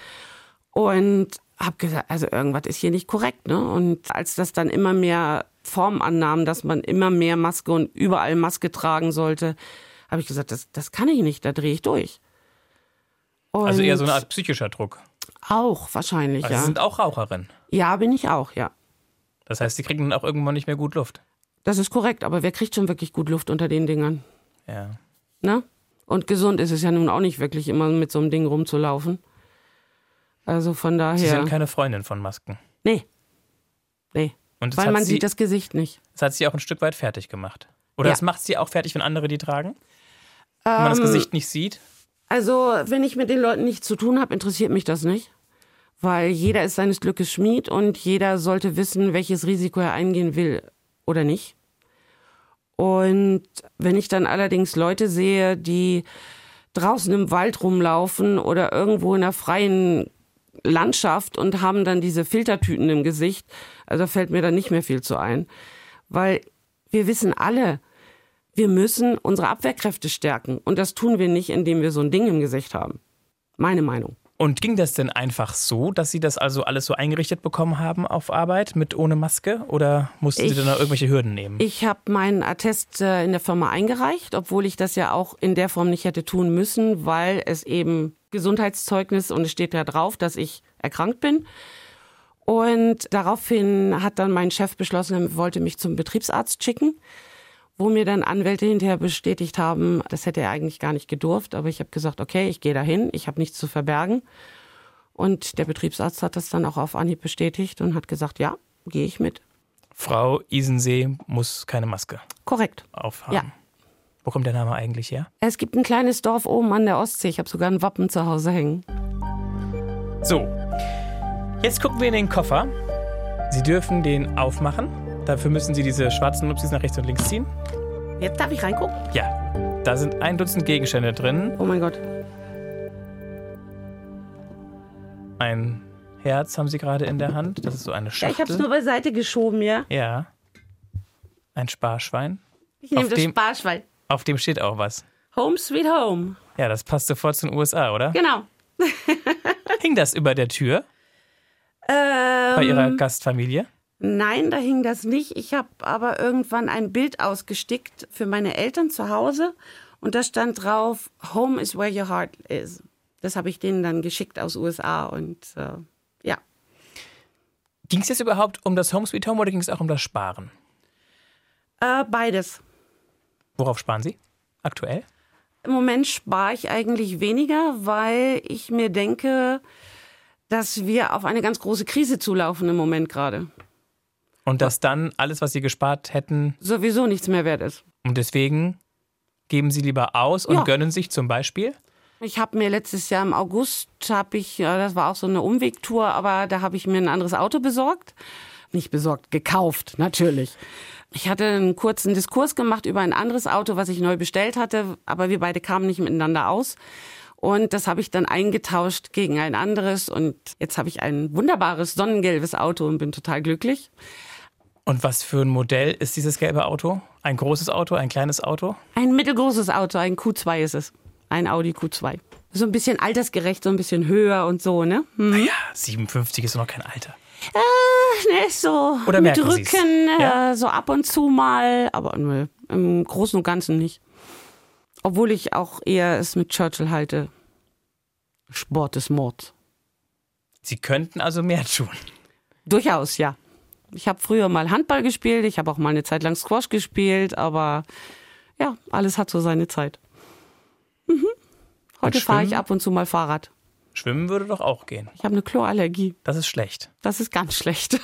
Und habe gesagt, also irgendwas ist hier nicht korrekt. Ne? Und als das dann immer mehr Form annahm, dass man immer mehr Maske und überall Maske tragen sollte, habe ich gesagt, das, das kann ich nicht, da drehe ich durch. Und Also eher so eine Art psychischer Druck. Auch wahrscheinlich, Also Sie ja. sind auch Raucherin. Ja, bin ich auch, ja. Das heißt, Sie kriegen dann auch irgendwann nicht mehr gut Luft. Das ist korrekt, aber wer kriegt schon wirklich gut Luft unter den Dingern? Ja. Ne? Und gesund ist es ja nun auch nicht wirklich, immer mit so einem Ding rumzulaufen. Also von daher. Sie sind keine Freundin von Masken. nee. Nee. Und Weil man sie, sieht das Gesicht nicht. das hat sie auch ein Stück weit fertig gemacht. Oder Ja. das macht sie auch fertig, wenn andere die tragen? Wenn man das Ähm, Gesicht nicht sieht? Also, wenn ich mit den Leuten nichts zu tun habe, interessiert mich das nicht. Weil jeder ist seines Glückes Schmied und jeder sollte wissen, welches Risiko er eingehen will oder nicht. Und wenn ich dann allerdings Leute sehe, die draußen im Wald rumlaufen oder irgendwo in einer freien Landschaft und haben dann diese Filtertüten im Gesicht, also fällt mir dann nicht mehr viel zu ein. Weil wir wissen alle, wir müssen unsere Abwehrkräfte stärken. Und das tun wir nicht, indem wir so ein Ding im Gesicht haben. Meine Meinung. Und ging das denn einfach so, dass Sie das also alles so eingerichtet bekommen haben auf Arbeit mit ohne Maske? Oder mussten Sie Ich- dann noch irgendwelche Hürden nehmen? Ich habe meinen Attest äh, in der Firma eingereicht, obwohl ich das ja auch in der Form nicht hätte tun müssen, weil es eben Gesundheitszeugnis und es steht da drauf, dass ich erkrankt bin. Und daraufhin hat dann mein Chef beschlossen, er wollte mich zum Betriebsarzt schicken, wo mir dann Anwälte hinterher bestätigt haben, das hätte er eigentlich gar nicht gedurft, aber ich habe gesagt, okay, ich gehe dahin, ich habe nichts zu verbergen. Und der Betriebsarzt hat das dann auch auf Anhieb bestätigt und hat gesagt, ja, gehe ich mit. Frau Isensee muss keine Maske Korrekt. aufhaben. Ja. Wo kommt der Name eigentlich her? Es gibt ein kleines Dorf oben an der Ostsee. Ich habe sogar ein Wappen zu Hause hängen. So, jetzt gucken wir in den Koffer. Sie dürfen den aufmachen. Dafür müssen Sie diese schwarzen Nupsis nach rechts und links ziehen. Jetzt darf ich reingucken? Ja, da sind ein Dutzend Gegenstände drin. Oh mein Gott. Ein Herz haben Sie gerade in der Hand. Das ist so eine Ja, Schachtel. ich habe es nur beiseite geschoben, ja. Ja. Ein Sparschwein. Ich nehme Auf das dem- Sparschwein. Auf dem steht auch was. Home sweet home. Ja, das passt sofort zu den USA, oder? Genau. Hing das über der Tür bei Ähm, Ihrer Gastfamilie? Nein, da hing das nicht. Ich habe aber irgendwann ein Bild ausgestickt für meine Eltern zu Hause. Und da stand drauf, Home is where your heart is. Das habe ich denen dann geschickt aus USA. Und äh, ja, Ging es jetzt überhaupt um das Home Sweet Home oder ging es auch um das Sparen? äh, beides. Worauf sparen Sie aktuell? Im Moment spare ich eigentlich weniger, weil ich mir denke, dass wir auf eine ganz große Krise zulaufen im Moment gerade. Und dass dann alles, was Sie gespart hätten, Sowieso nichts mehr wert ist. und deswegen geben Sie lieber aus und Ja. gönnen sich zum Beispiel? Ich habe mir letztes Jahr im August, habe ich, ja, das war auch so eine Umwegtour, aber da habe ich mir ein anderes Auto besorgt. Nicht besorgt, gekauft, natürlich. Ich hatte einen kurzen Diskurs gemacht über ein anderes Auto, was ich neu bestellt hatte, aber wir beide kamen nicht miteinander aus. Und das habe ich dann eingetauscht gegen ein anderes. Und jetzt habe ich ein wunderbares sonnengelbes Auto und bin total glücklich. Und was für ein Modell ist dieses gelbe Auto? Ein großes Auto, ein kleines Auto? Ein mittelgroßes Auto, ein Q2 ist es. Ein Audi Q2. So ein bisschen altersgerecht, so ein bisschen höher und so, ne? Hm. Naja, 57 ist noch kein Alter. Ne, so Oder mit? Rücken, Ja? äh, so ab und zu mal, aber nö, im Großen und Ganzen nicht. Obwohl ich auch eher es mit Churchill halte. Sport ist Mord. Sie könnten also mehr tun. Durchaus, ja. Ich habe früher mal Handball gespielt, ich habe auch mal eine Zeit lang Squash gespielt, aber ja, alles hat so seine Zeit. Mhm. Heute fahre ich ab und zu mal Fahrrad. Schwimmen würde doch auch gehen. Ich habe eine Chlorallergie. Das ist schlecht. Das ist ganz schlecht.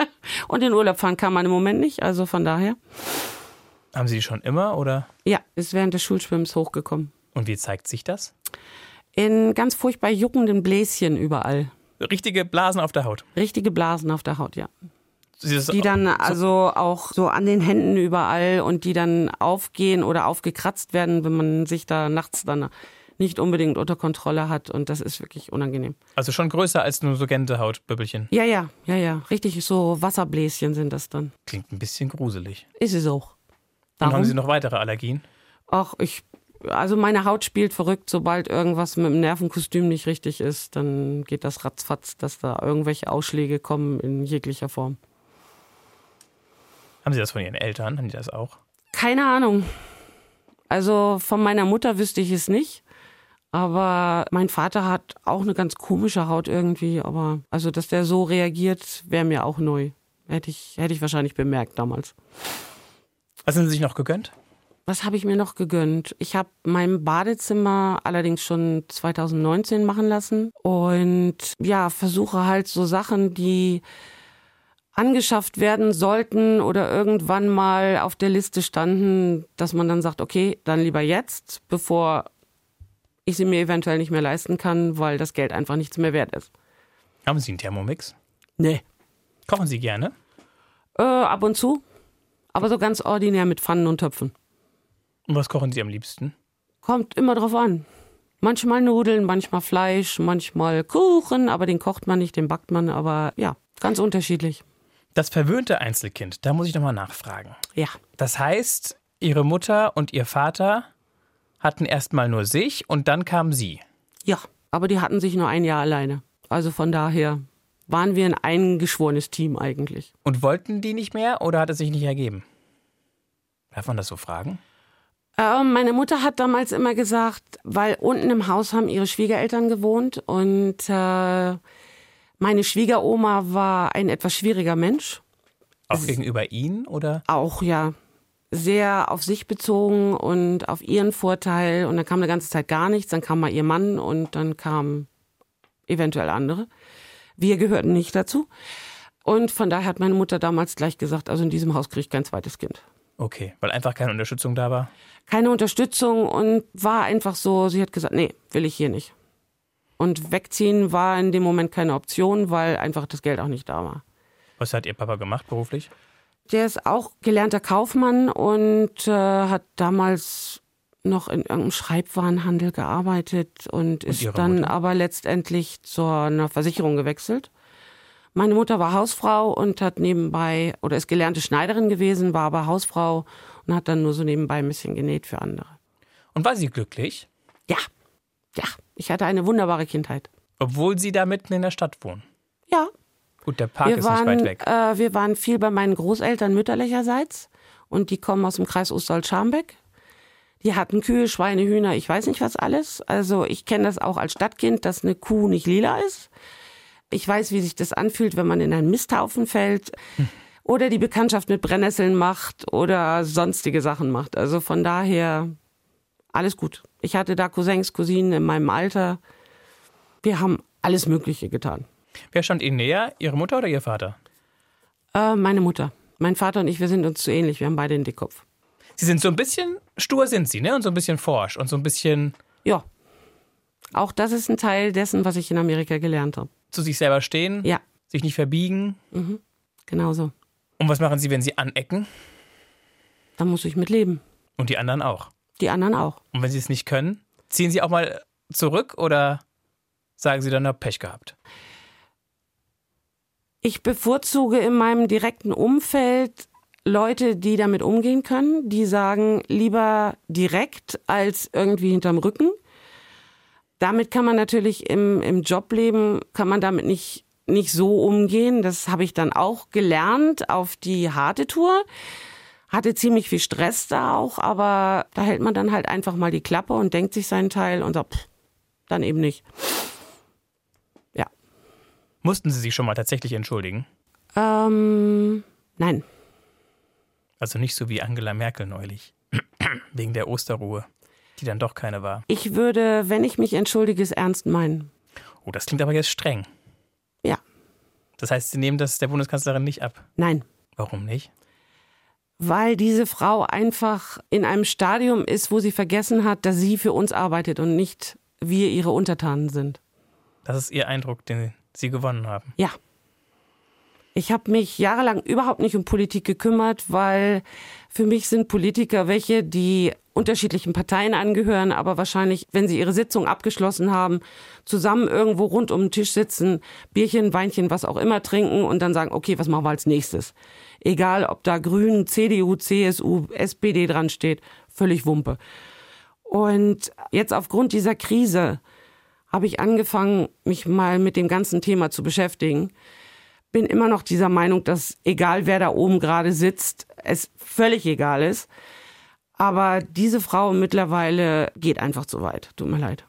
und in Urlaub fahren kann man im Moment nicht, also von daher. Haben Sie die schon immer oder? Ja, ist während des Schulschwimmens hochgekommen. Und wie zeigt sich das? In ganz furchtbar juckenden Bläschen überall. Richtige Blasen auf der Haut. Richtige Blasen auf der Haut, ja. Die dann also auch so an den Händen überall und die dann aufgehen oder aufgekratzt werden, wenn man sich da nachts dann nicht unbedingt unter Kontrolle hat. Und das ist wirklich unangenehm. Also schon größer als nur so Gänsehautbübbelchen. Ja, ja, ja, ja. Richtig so Wasserbläschen sind das dann. Klingt ein bisschen gruselig. Ist es auch. Und haben Darum- Sie noch weitere Allergien? Ach, ich, also meine Haut spielt verrückt, sobald irgendwas mit dem Nervenkostüm nicht richtig ist, dann geht das ratzfatz, dass da irgendwelche Ausschläge kommen in jeglicher Form. Haben Sie das von Ihren Eltern? Haben die das auch? Keine Ahnung. Also von meiner Mutter wüsste ich es nicht. Aber mein Vater hat auch eine ganz komische Haut irgendwie. Aber also, dass der so reagiert, wäre mir auch neu. Hätte ich, hätte ich wahrscheinlich bemerkt damals. Was haben Sie sich noch gegönnt? Was habe ich mir noch gegönnt? Ich habe mein Badezimmer allerdings schon 2019 machen lassen und ja, versuche halt so Sachen, die angeschafft werden sollten oder irgendwann mal auf der Liste standen, dass man dann sagt, okay, dann lieber jetzt, bevor ich sie mir eventuell nicht mehr leisten kann, weil das Geld einfach nichts mehr wert ist. Haben Sie einen Thermomix? Nee. Kochen Sie gerne? Äh, ab und zu, aber so ganz ordinär mit Pfannen und Töpfen. Und was kochen Sie am liebsten? Kommt immer drauf an. Manchmal Nudeln, manchmal Fleisch, manchmal Kuchen, aber den kocht man nicht, den backt man, aber ja, ganz unterschiedlich. Das verwöhnte Einzelkind, da muss ich nochmal nachfragen. Ja. Das heißt, Ihre Mutter und Ihr Vater hatten erstmal nur sich und dann kam Sie. Ja, aber die hatten sich nur ein Jahr alleine. Also von daher waren wir ein eingeschworenes Team eigentlich. Und wollten die nicht mehr oder hat es sich nicht ergeben? Darf man das so fragen? Äh, meine Mutter hat damals immer gesagt, weil unten im Haus haben ihre Schwiegereltern gewohnt und äh, meine Schwiegeroma war ein etwas schwieriger Mensch. Auch gegenüber Ihnen oder? auch ja sehr auf sich bezogen und auf ihren Vorteil. Und dann kam eine ganze Zeit gar nichts. Dann kam mal ihr Mann und dann kamen eventuell andere. Wir gehörten nicht dazu. Und von daher hat meine Mutter damals gleich gesagt, also in diesem Haus kriege ich kein zweites Kind. Okay, weil einfach keine Unterstützung da war. Keine Unterstützung und war einfach so, sie hat gesagt, nee, will ich hier nicht. Und wegziehen war in dem Moment keine Option, weil einfach das Geld auch nicht da war. Was hat Ihr Papa gemacht beruflich? Der ist auch gelernter Kaufmann und äh, hat damals noch in irgendeinem Schreibwarenhandel gearbeitet und ist Ihre dann Mutter? aber letztendlich zu einer Versicherung gewechselt. Meine Mutter war Hausfrau und hat nebenbei, oder ist gelernte Schneiderin gewesen, war aber Hausfrau und hat dann nur so nebenbei ein bisschen genäht für andere. Und war sie glücklich, Ja, ja, ich hatte eine wunderbare Kindheit. obwohl Sie da mitten in der Stadt wohnen? Ja, Gut, der Park wir ist waren, nicht weit weg. Äh, wir waren viel bei meinen Großeltern mütterlicherseits und die kommen aus dem Kreis Ostwald-Scharmbeck. Die hatten Kühe, Schweine, Hühner, ich weiß nicht was alles. Also ich kenne das auch als Stadtkind, dass eine Kuh nicht lila ist. Ich weiß, wie sich das anfühlt, wenn man in einen Misthaufen fällt oder die Bekanntschaft mit Brennnesseln macht oder sonstige Sachen macht. Also von daher alles gut. Ich hatte da Cousins, Cousinen in meinem Alter. Wir haben alles Mögliche getan. Wer stand Ihnen näher, Ihre Mutter oder Ihr Vater? Äh, meine Mutter. Mein Vater und ich, wir sind uns zu ähnlich. Wir haben beide einen Dickkopf. Sie sind so ein bisschen stur, sind Sie, ne? Und so ein bisschen forsch und so ein bisschen Ja. Auch das ist ein Teil dessen, was ich in Amerika gelernt habe. zu sich selber stehen, Ja, sich nicht verbiegen. genau so. Und was machen Sie, wenn Sie anecken? Da muss ich mit leben. Und die anderen auch. Die anderen auch. Und wenn Sie es nicht können, ziehen Sie auch mal zurück oder sagen Sie dann, na, Pech gehabt? Ich bevorzuge in meinem direkten Umfeld Leute, die damit umgehen können, die sagen, lieber direkt als irgendwie hinterm Rücken. Damit kann man natürlich im, im Jobleben, kann man damit nicht, nicht so umgehen. Das habe ich dann auch gelernt auf die harte Tour. Hatte ziemlich viel Stress da auch, aber da hält man dann halt einfach mal die Klappe und denkt sich seinen Teil und sagt, pff, dann eben nicht. Ja. Mussten Sie sich schon mal tatsächlich entschuldigen? Ähm, nein. Also nicht so wie Angela Merkel neulich. Wegen der Osterruhe, die dann doch keine war. Ich würde, wenn ich mich entschuldige, es ernst meinen. Oh, das klingt aber jetzt streng. Ja. Das heißt, Sie nehmen das der Bundeskanzlerin nicht ab. Nein. Warum nicht? Weil diese Frau einfach in einem Stadium ist, wo sie vergessen hat, dass sie für uns arbeitet und nicht wir ihre Untertanen sind. Das ist Ihr Eindruck, den Sie gewonnen haben. Ja. Ich habe mich jahrelang überhaupt nicht um Politik gekümmert, weil für mich sind Politiker welche, die unterschiedlichen Parteien angehören, aber wahrscheinlich, wenn sie ihre Sitzung abgeschlossen haben, zusammen irgendwo rund um den Tisch sitzen, Bierchen, Weinchen, was auch immer trinken und dann sagen, okay, was machen wir als nächstes? Egal, ob da Grünen, CDU, CSU, SPD dran steht, völlig Wumpe. Und jetzt aufgrund dieser Krise habe ich angefangen, mich mal mit dem ganzen Thema zu beschäftigen. Bin immer noch dieser Meinung, dass egal wer da oben gerade sitzt, es völlig egal ist. Aber diese Frau mittlerweile geht einfach zu weit. Tut mir leid.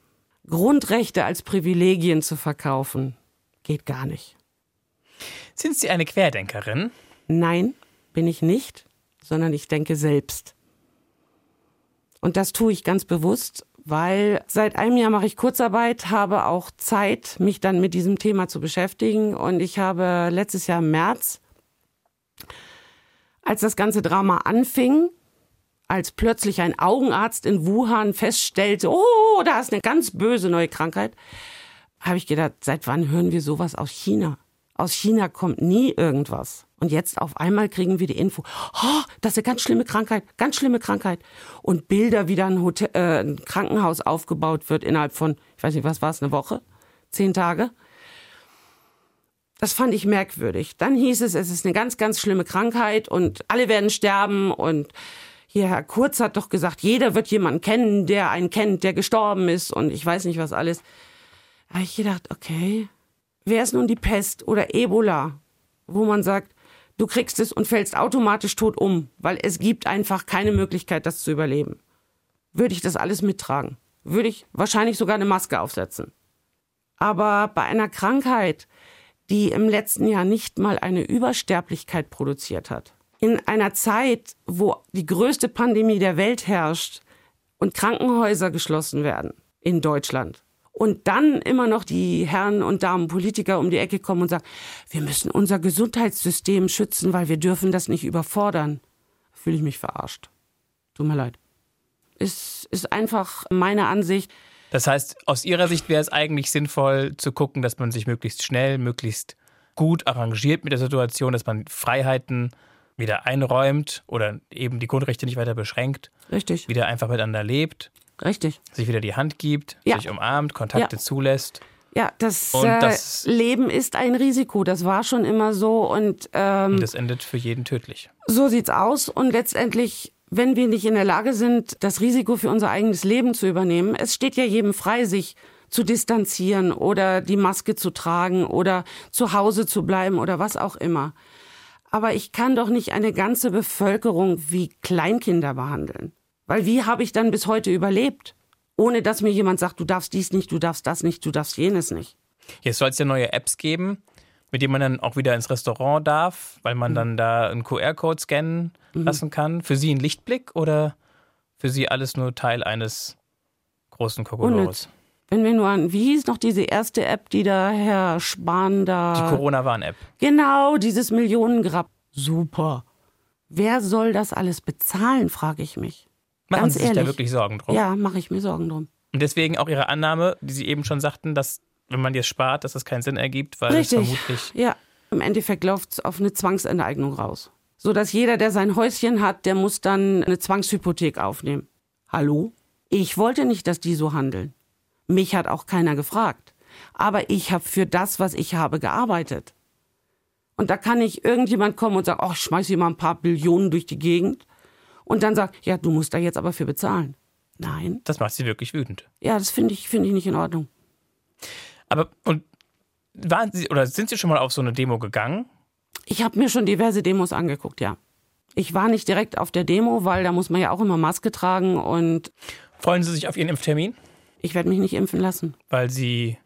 Grundrechte als Privilegien zu verkaufen, geht gar nicht. Sind Sie eine Querdenkerin? Nein, bin ich nicht, sondern ich denke selbst. Und das tue ich ganz bewusst, weil seit einem Jahr mache ich Kurzarbeit, habe auch Zeit, mich dann mit diesem Thema zu beschäftigen. Und ich habe letztes Jahr im März, als das ganze Drama anfing, als plötzlich ein Augenarzt in Wuhan feststellte, oh, da ist eine ganz böse neue Krankheit, habe ich gedacht, seit wann hören wir sowas aus China? Aus China kommt nie irgendwas. Und jetzt auf einmal kriegen wir die Info, oh, das ist eine ganz schlimme Krankheit, ganz schlimme Krankheit. Und Bilder, wie dann ein, Hotel, äh, ein Krankenhaus aufgebaut wird innerhalb von, ich weiß nicht, was war es, eine Woche? Zehn Tage? Das fand ich merkwürdig. Dann hieß es, es ist eine ganz, ganz schlimme Krankheit und alle werden sterben. Und hier Herr Kurz hat doch gesagt, jeder wird jemanden kennen, der einen kennt, der gestorben ist und ich weiß nicht was alles. Da habe ich gedacht, okay, wer ist nun die Pest oder Ebola, wo man sagt, du kriegst es und fällst automatisch tot um, weil es gibt einfach keine Möglichkeit, das zu überleben. Würde ich das alles mittragen? Würde ich wahrscheinlich sogar eine Maske aufsetzen. Aber bei einer Krankheit, die im letzten Jahr nicht mal eine Übersterblichkeit produziert hat, in einer Zeit, wo die größte Pandemie der Welt herrscht und Krankenhäuser geschlossen werden in Deutschland, und dann immer noch die Herren und Damen Politiker um die Ecke kommen und sagen, wir müssen unser Gesundheitssystem schützen, weil wir dürfen das nicht überfordern, fühle ich mich verarscht. Tut mir leid. Es ist einfach meine Ansicht. Das heißt, aus Ihrer Sicht wäre es eigentlich sinnvoll zu gucken, dass man sich möglichst schnell, möglichst gut arrangiert mit der Situation, dass man Freiheiten wieder einräumt oder eben die Grundrechte nicht weiter beschränkt, Richtig, wieder einfach miteinander lebt, richtig. sich wieder die Hand gibt, Ja. sich umarmt, Kontakte Ja. zulässt. Ja, das, äh, das- Leben ist ein Risiko. Das war schon immer so und ähm, Und das endet für jeden tödlich. So sieht's aus und letztendlich, wenn wir nicht in der Lage sind, das Risiko für unser eigenes Leben zu übernehmen, es steht ja jedem frei, sich zu distanzieren oder die Maske zu tragen oder zu Hause zu bleiben oder was auch immer. Aber ich kann doch nicht eine ganze Bevölkerung wie Kleinkinder behandeln. Weil wie habe ich dann bis heute überlebt? Ohne dass mir jemand sagt, du darfst dies nicht, du darfst das nicht, du darfst jenes nicht. Jetzt soll es ja neue Apps geben, mit denen man dann auch wieder ins Restaurant darf, weil Mhm. man dann da einen QR-Code scannen lassen kann. Für Sie ein Lichtblick oder für Sie alles nur Teil eines großen Kokolores? Wenn wir nur an, wie hieß noch diese erste App, die da Herr Spahn da. Die Corona-Warn-App. Genau, dieses Millionengrab. Super. Wer soll das alles bezahlen, frage ich mich. Machen Ganz Sie sich da ehrlich. wirklich Sorgen drum? Ja, mache ich mir Sorgen drum. Und deswegen auch Ihre Annahme, die Sie eben schon sagten, dass, wenn man jetzt spart, dass das keinen Sinn ergibt, weil es Richtig. vermutlich. Ja, im Endeffekt läuft es auf eine Zwangsenteignung raus. So dass jeder, der sein Häuschen hat, der muss dann eine Zwangshypothek aufnehmen. Hallo? Ich wollte nicht, dass die so handeln. Mich hat auch keiner gefragt. Aber ich habe für das, was ich habe, gearbeitet. Und da kann nicht irgendjemand kommen und sagen, ach, ich schmeiß hier mal ein paar Billionen durch die Gegend. Und dann sagt, ja, du musst da jetzt aber für bezahlen. Nein. Das macht Sie wirklich wütend. Ja, das finde ich, finde ich nicht in Ordnung. Aber, und waren Sie, oder sind Sie schon mal auf so eine Demo gegangen? Ich habe mir schon diverse Demos angeguckt, ja. Ich war nicht direkt auf der Demo, weil da muss man ja auch immer Maske tragen und Freuen Sie sich auf Ihren Impftermin? Ich werde mich nicht impfen lassen. Weil Sie.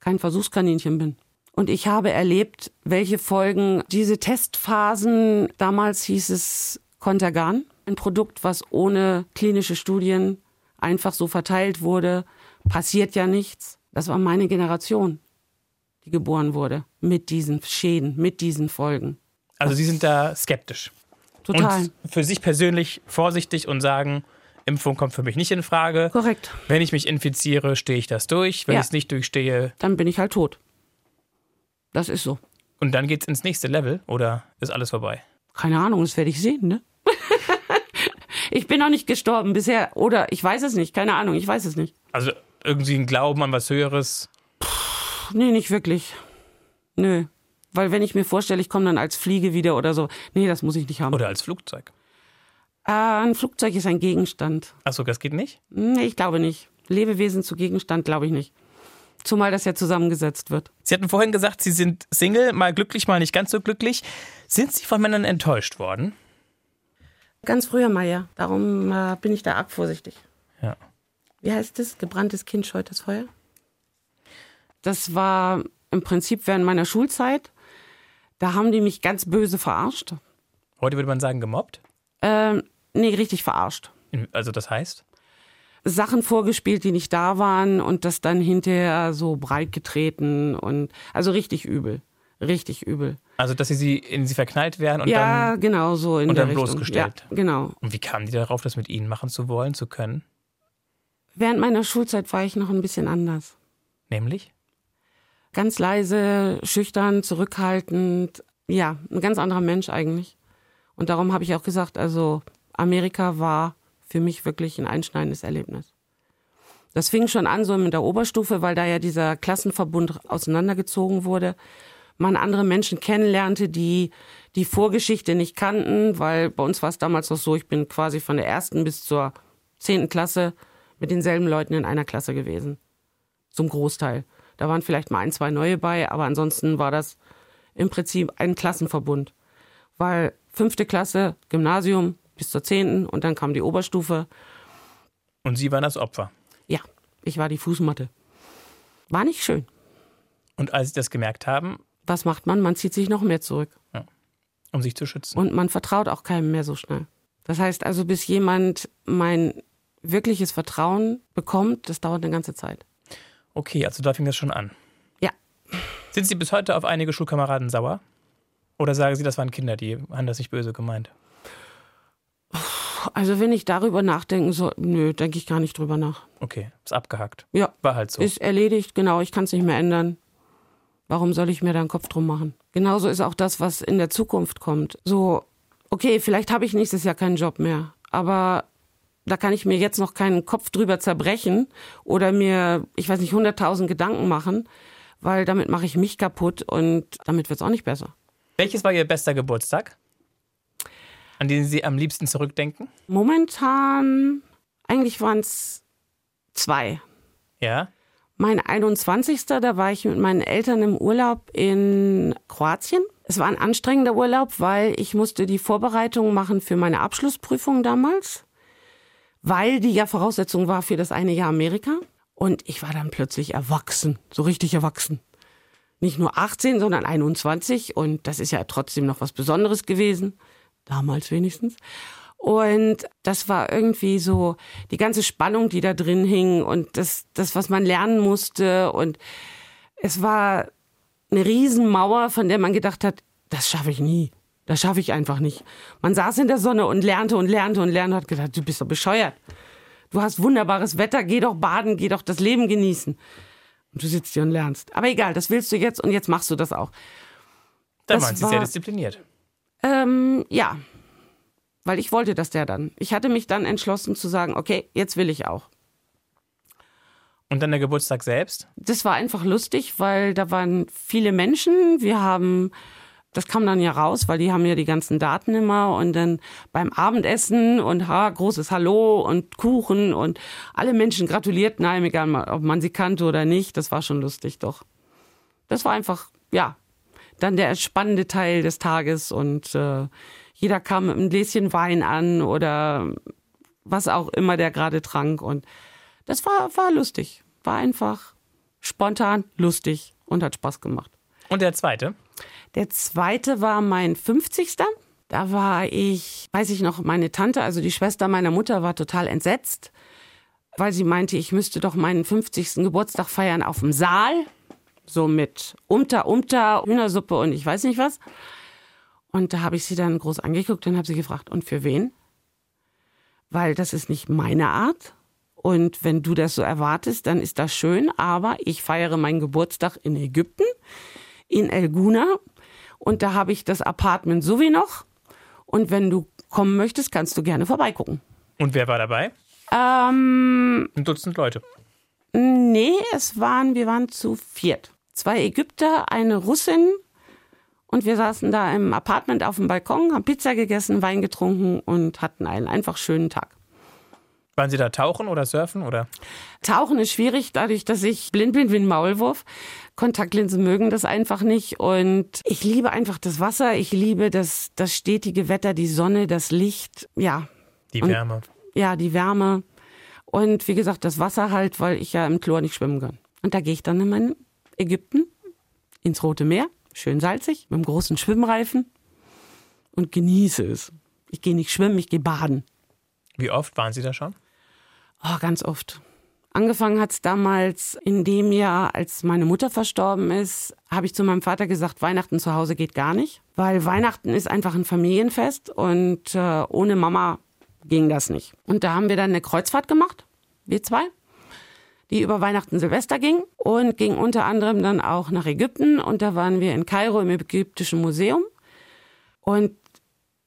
Kein Versuchskaninchen bin. Und ich habe erlebt, welche Folgen diese Testphasen, damals hieß es Contergan, ein Produkt, was ohne klinische Studien einfach so verteilt wurde, passiert ja nichts. Das war meine Generation, die geboren wurde, mit diesen Schäden, mit diesen Folgen. Also Sie sind da skeptisch. Total. Und für sich persönlich vorsichtig und sagen, Impfung kommt für mich nicht in Frage. Korrekt. Wenn ich mich infiziere, stehe ich das durch. Wenn Ja. ich es nicht durchstehe, Dann bin ich halt tot. Das ist so. und dann geht's ins nächste Level oder ist alles vorbei? Keine Ahnung, das werde ich sehen, ne? ich bin noch nicht gestorben bisher. Oder ich weiß es nicht. Keine Ahnung, ich weiß es nicht. Also irgendwie ein Glauben an was Höheres. Puh, Nee, nicht wirklich. Nö. Weil wenn ich mir vorstelle, ich komme dann als Fliege wieder oder so. Nee, das muss ich nicht haben. Oder als Flugzeug. Äh, ein Flugzeug ist ein Gegenstand. Achso, das geht nicht? Nee, ich glaube nicht. Lebewesen zu Gegenstand glaube ich nicht. Zumal das ja zusammengesetzt wird. Sie hatten vorhin gesagt, Sie sind Single, mal glücklich, mal nicht ganz so glücklich. Sind Sie von Männern enttäuscht worden? Ganz früher mal, ja. Darum äh, bin ich da arg vorsichtig. Ja. wie heißt es? Gebranntes Kind scheut das Feuer. Das war im Prinzip während meiner Schulzeit. Da haben die mich ganz böse verarscht. Heute würde man sagen, gemobbt. Ähm, nee, richtig verarscht. Also das heißt? Sachen vorgespielt, die nicht da waren und das dann hinterher so breit getreten und also richtig übel. Richtig übel. Also, dass sie, sie in sie verknallt wären und ja, dann. genau so in und dann Richtung. bloßgestellt. Ja, genau. Und wie kamen die darauf, das mit ihnen machen zu wollen, zu können? Während meiner Schulzeit war ich noch ein bisschen anders. Nämlich? Ganz leise, schüchtern, zurückhaltend. Ja, ein ganz anderer Mensch eigentlich. Und darum habe ich auch gesagt, also Amerika war für mich wirklich ein einschneidendes Erlebnis. Das fing schon an so mit der Oberstufe, weil da ja dieser Klassenverbund auseinandergezogen wurde. Man andere Menschen kennenlernte, die die Vorgeschichte nicht kannten, weil bei uns war es damals noch so, ich bin quasi von der ersten bis zur zehnten Klasse mit denselben Leuten in einer Klasse gewesen. Zum Großteil. Da waren vielleicht mal ein, zwei neue bei, aber ansonsten war das im Prinzip ein Klassenverbund. Weil fünfte Klasse, Gymnasium bis zur zehnten und dann kam die Oberstufe. Und sie waren das Opfer. Ja, ich war die Fußmatte. War nicht schön. Und als sie das gemerkt haben, Was macht man? Man zieht sich noch mehr zurück. um sich zu schützen. Und man vertraut auch keinem mehr so schnell. Das heißt also, bis jemand mein wirkliches Vertrauen bekommt, das dauert eine ganze Zeit. Okay, also da fing das schon an. Ja. Sind Sie bis heute auf einige Schulkameraden sauer? Oder sagen Sie, das waren Kinder, die haben das nicht böse gemeint? Also wenn ich darüber nachdenken soll, nö, denke ich gar nicht drüber nach. Okay, ist abgehakt. Ja, War halt so. ist erledigt, genau, ich kann es nicht mehr ändern. Warum soll ich mir da einen Kopf drum machen? Genauso ist auch das, was in der Zukunft kommt. So, okay, vielleicht habe ich nächstes Jahr keinen Job mehr, aber da kann ich mir jetzt noch keinen Kopf drüber zerbrechen oder mir, ich weiß nicht, hunderttausend Gedanken machen, weil damit mache ich mich kaputt und damit wird es auch nicht besser. Welches war Ihr bester Geburtstag? An den Sie am liebsten zurückdenken? Momentan, eigentlich waren es zwei. Ja. Mein 21. Da war ich mit meinen Eltern im Urlaub in Kroatien. Es war ein anstrengender Urlaub, weil ich musste die Vorbereitungen machen für meine Abschlussprüfung damals, weil die ja Voraussetzung war für das eine Jahr Amerika. Und ich war dann plötzlich erwachsen, so richtig erwachsen. Nicht nur 18, sondern 21. Und das ist ja trotzdem noch was Besonderes gewesen. Damals wenigstens. Und das war irgendwie so die ganze Spannung, die da drin hing und das, das, was man lernen musste. Und es war eine Riesenmauer, von der man gedacht hat, das schaffe ich nie. Das schaffe ich einfach nicht. Man saß in der Sonne und lernte und lernte und lernte und hat gedacht, du bist doch bescheuert. Du hast wunderbares Wetter, geh doch baden, geh doch das Leben genießen. Und du sitzt hier und lernst. Aber egal, das willst du jetzt und jetzt machst du das auch. Da Das waren Sie war- sehr diszipliniert. Ähm, ja. Weil ich wollte das ja dann. Ich hatte mich dann entschlossen zu sagen, okay, jetzt will ich auch. Und dann der Geburtstag selbst? Das war einfach lustig, weil da waren viele Menschen. Wir haben, das kam dann ja raus, weil die haben ja die ganzen Daten immer und dann beim Abendessen und ha, großes Hallo und Kuchen und alle Menschen gratulierten einem, egal ob man sie kannte oder nicht. Das war schon lustig, doch. Das war einfach, ja, dann der spannende Teil des Tages und äh, jeder kam mit einem Gläschen Wein an oder was auch immer der gerade trank und das war, war lustig. War einfach spontan, lustig und hat Spaß gemacht. Und der zweite? Der zweite war mein 50. Da war ich, weiß ich noch, meine Tante, also die Schwester meiner Mutter, war total entsetzt, weil sie meinte, ich müsste doch meinen 50. Geburtstag feiern auf dem Saal. So mit Umter, Umter, Hühnersuppe und ich weiß nicht was. Und da habe ich sie dann groß angeguckt und habe sie gefragt, und für wen? Weil das ist nicht meine Art. Und wenn du das so erwartest, dann ist das schön. Aber ich feiere meinen Geburtstag in Ägypten, in El Guna. Und da habe ich das Apartment so wie noch. Und wenn du kommen möchtest, kannst du gerne vorbeigucken. Und wer war dabei? Ähm, Ein Dutzend Leute. nee, es waren, wir waren zu viert. Zwei Ägypter, eine Russin. Und wir saßen da im Apartment auf dem Balkon, haben Pizza gegessen, Wein getrunken und hatten einen einfach schönen Tag. Waren Sie da tauchen oder surfen oder? Tauchen ist schwierig, dadurch, dass ich blind bin wie ein Maulwurf. Kontaktlinsen mögen das einfach nicht. Und ich liebe einfach das Wasser. Ich liebe das, das stetige Wetter, die Sonne, das Licht. Ja, Die Und- Wärme. ja, die Wärme. Und wie gesagt, das Wasser halt, weil ich ja im Chlor nicht schwimmen kann. Und da gehe ich dann in mein Ägypten ins Rote Meer, schön salzig, mit einem großen Schwimmreifen und genieße es. Ich gehe nicht schwimmen, ich gehe baden. Wie oft waren Sie da schon? Oh, ganz oft. Angefangen hat's damals in dem Jahr, als meine Mutter verstorben ist, habe ich zu meinem Vater gesagt, Weihnachten zu Hause geht gar nicht, weil Weihnachten ist einfach ein Familienfest und äh, ohne Mama ging das nicht. Und da haben wir dann eine Kreuzfahrt gemacht, wir zwei, die über Weihnachten Silvester ging und ging unter anderem dann auch nach Ägypten und da waren wir in Kairo im Ägyptischen Museum und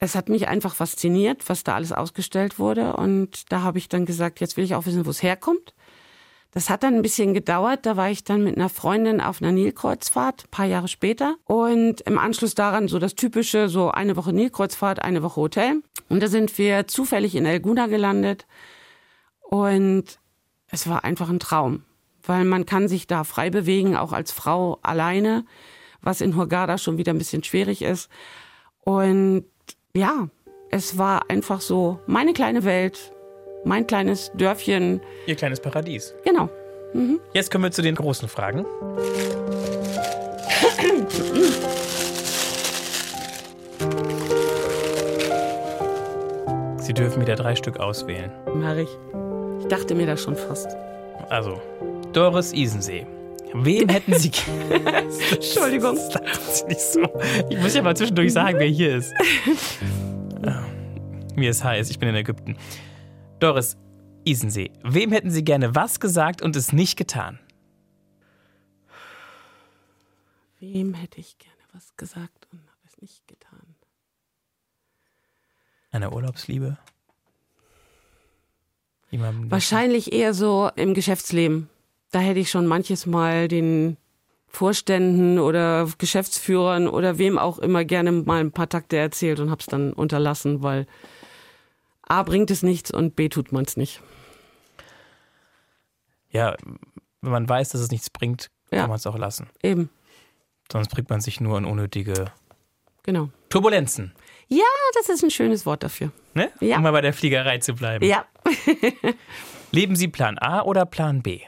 es hat mich einfach fasziniert, was da alles ausgestellt wurde. Und da habe ich dann gesagt, jetzt will ich auch wissen, wo es herkommt. Das hat dann ein bisschen gedauert. Da war ich dann mit einer Freundin auf einer Nilkreuzfahrt, ein paar Jahre später. Und im Anschluss daran so das typische, so eine Woche Nilkreuzfahrt, eine Woche Hotel. Und da sind wir zufällig in El Guna gelandet. Und es war einfach ein Traum, weil man kann sich da frei bewegen, auch als Frau alleine, was in Hurghada schon wieder ein bisschen schwierig ist. Und ja, es war einfach so meine kleine Welt, mein kleines Dörfchen. Ihr kleines Paradies. Genau. Jetzt kommen wir zu den großen Fragen. Sie dürfen wieder drei Stück auswählen. Mach ich. Ich dachte mir das schon fast. Also, Doris Isensee. Wem hätten Sie. Entschuldigung. Das ist nicht so. Ich muss ja mal zwischendurch sagen, wer hier ist. Mir ist heiß, ich bin in Ägypten. Doris Isensee. Wem hätten Sie gerne was gesagt und es nicht getan? Wem hätte ich gerne was gesagt und habe es nicht getan? Eine Urlaubsliebe? Wahrscheinlich eher so im Geschäftsleben. Da hätte ich schon manches Mal den Vorständen oder Geschäftsführern oder wem auch immer gerne mal ein paar Takte erzählt und habe es dann unterlassen, weil A bringt es nichts und B tut man es nicht. Ja, wenn man weiß, dass es nichts bringt, Ja. kann man es auch lassen. Eben, Sonst bringt man sich nur in unnötige genau. Turbulenzen. Ja, das ist ein schönes Wort dafür. Ne? Ja. Um mal bei der Fliegerei zu bleiben. Ja. Leben Sie Plan A oder Plan B?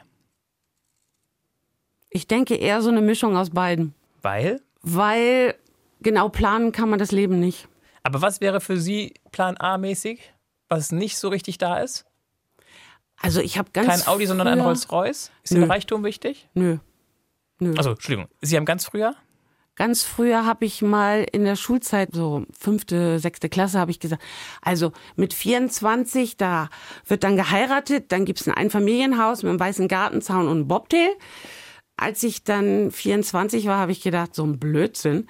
Ich denke eher so eine Mischung aus beiden. Weil? Weil genau planen kann man das Leben nicht. Aber was wäre für Sie Plan A mäßig, was nicht so richtig da ist? Also ich habe ganz Kein Audi, sondern ein früher- Rolls-Royce? Ist Ihnen Nö. Reichtum wichtig? Nö. Nö. Also, Entschuldigung, Sie haben ganz früher? Ganz früher habe ich mal in der Schulzeit, so fünfte, sechste Klasse, habe ich gesagt, also mit 24, da wird dann geheiratet, dann gibt's ein Einfamilienhaus mit einem weißen Gartenzaun und einem Bobtail. Als ich dann 24 war, habe ich gedacht, so ein Blödsinn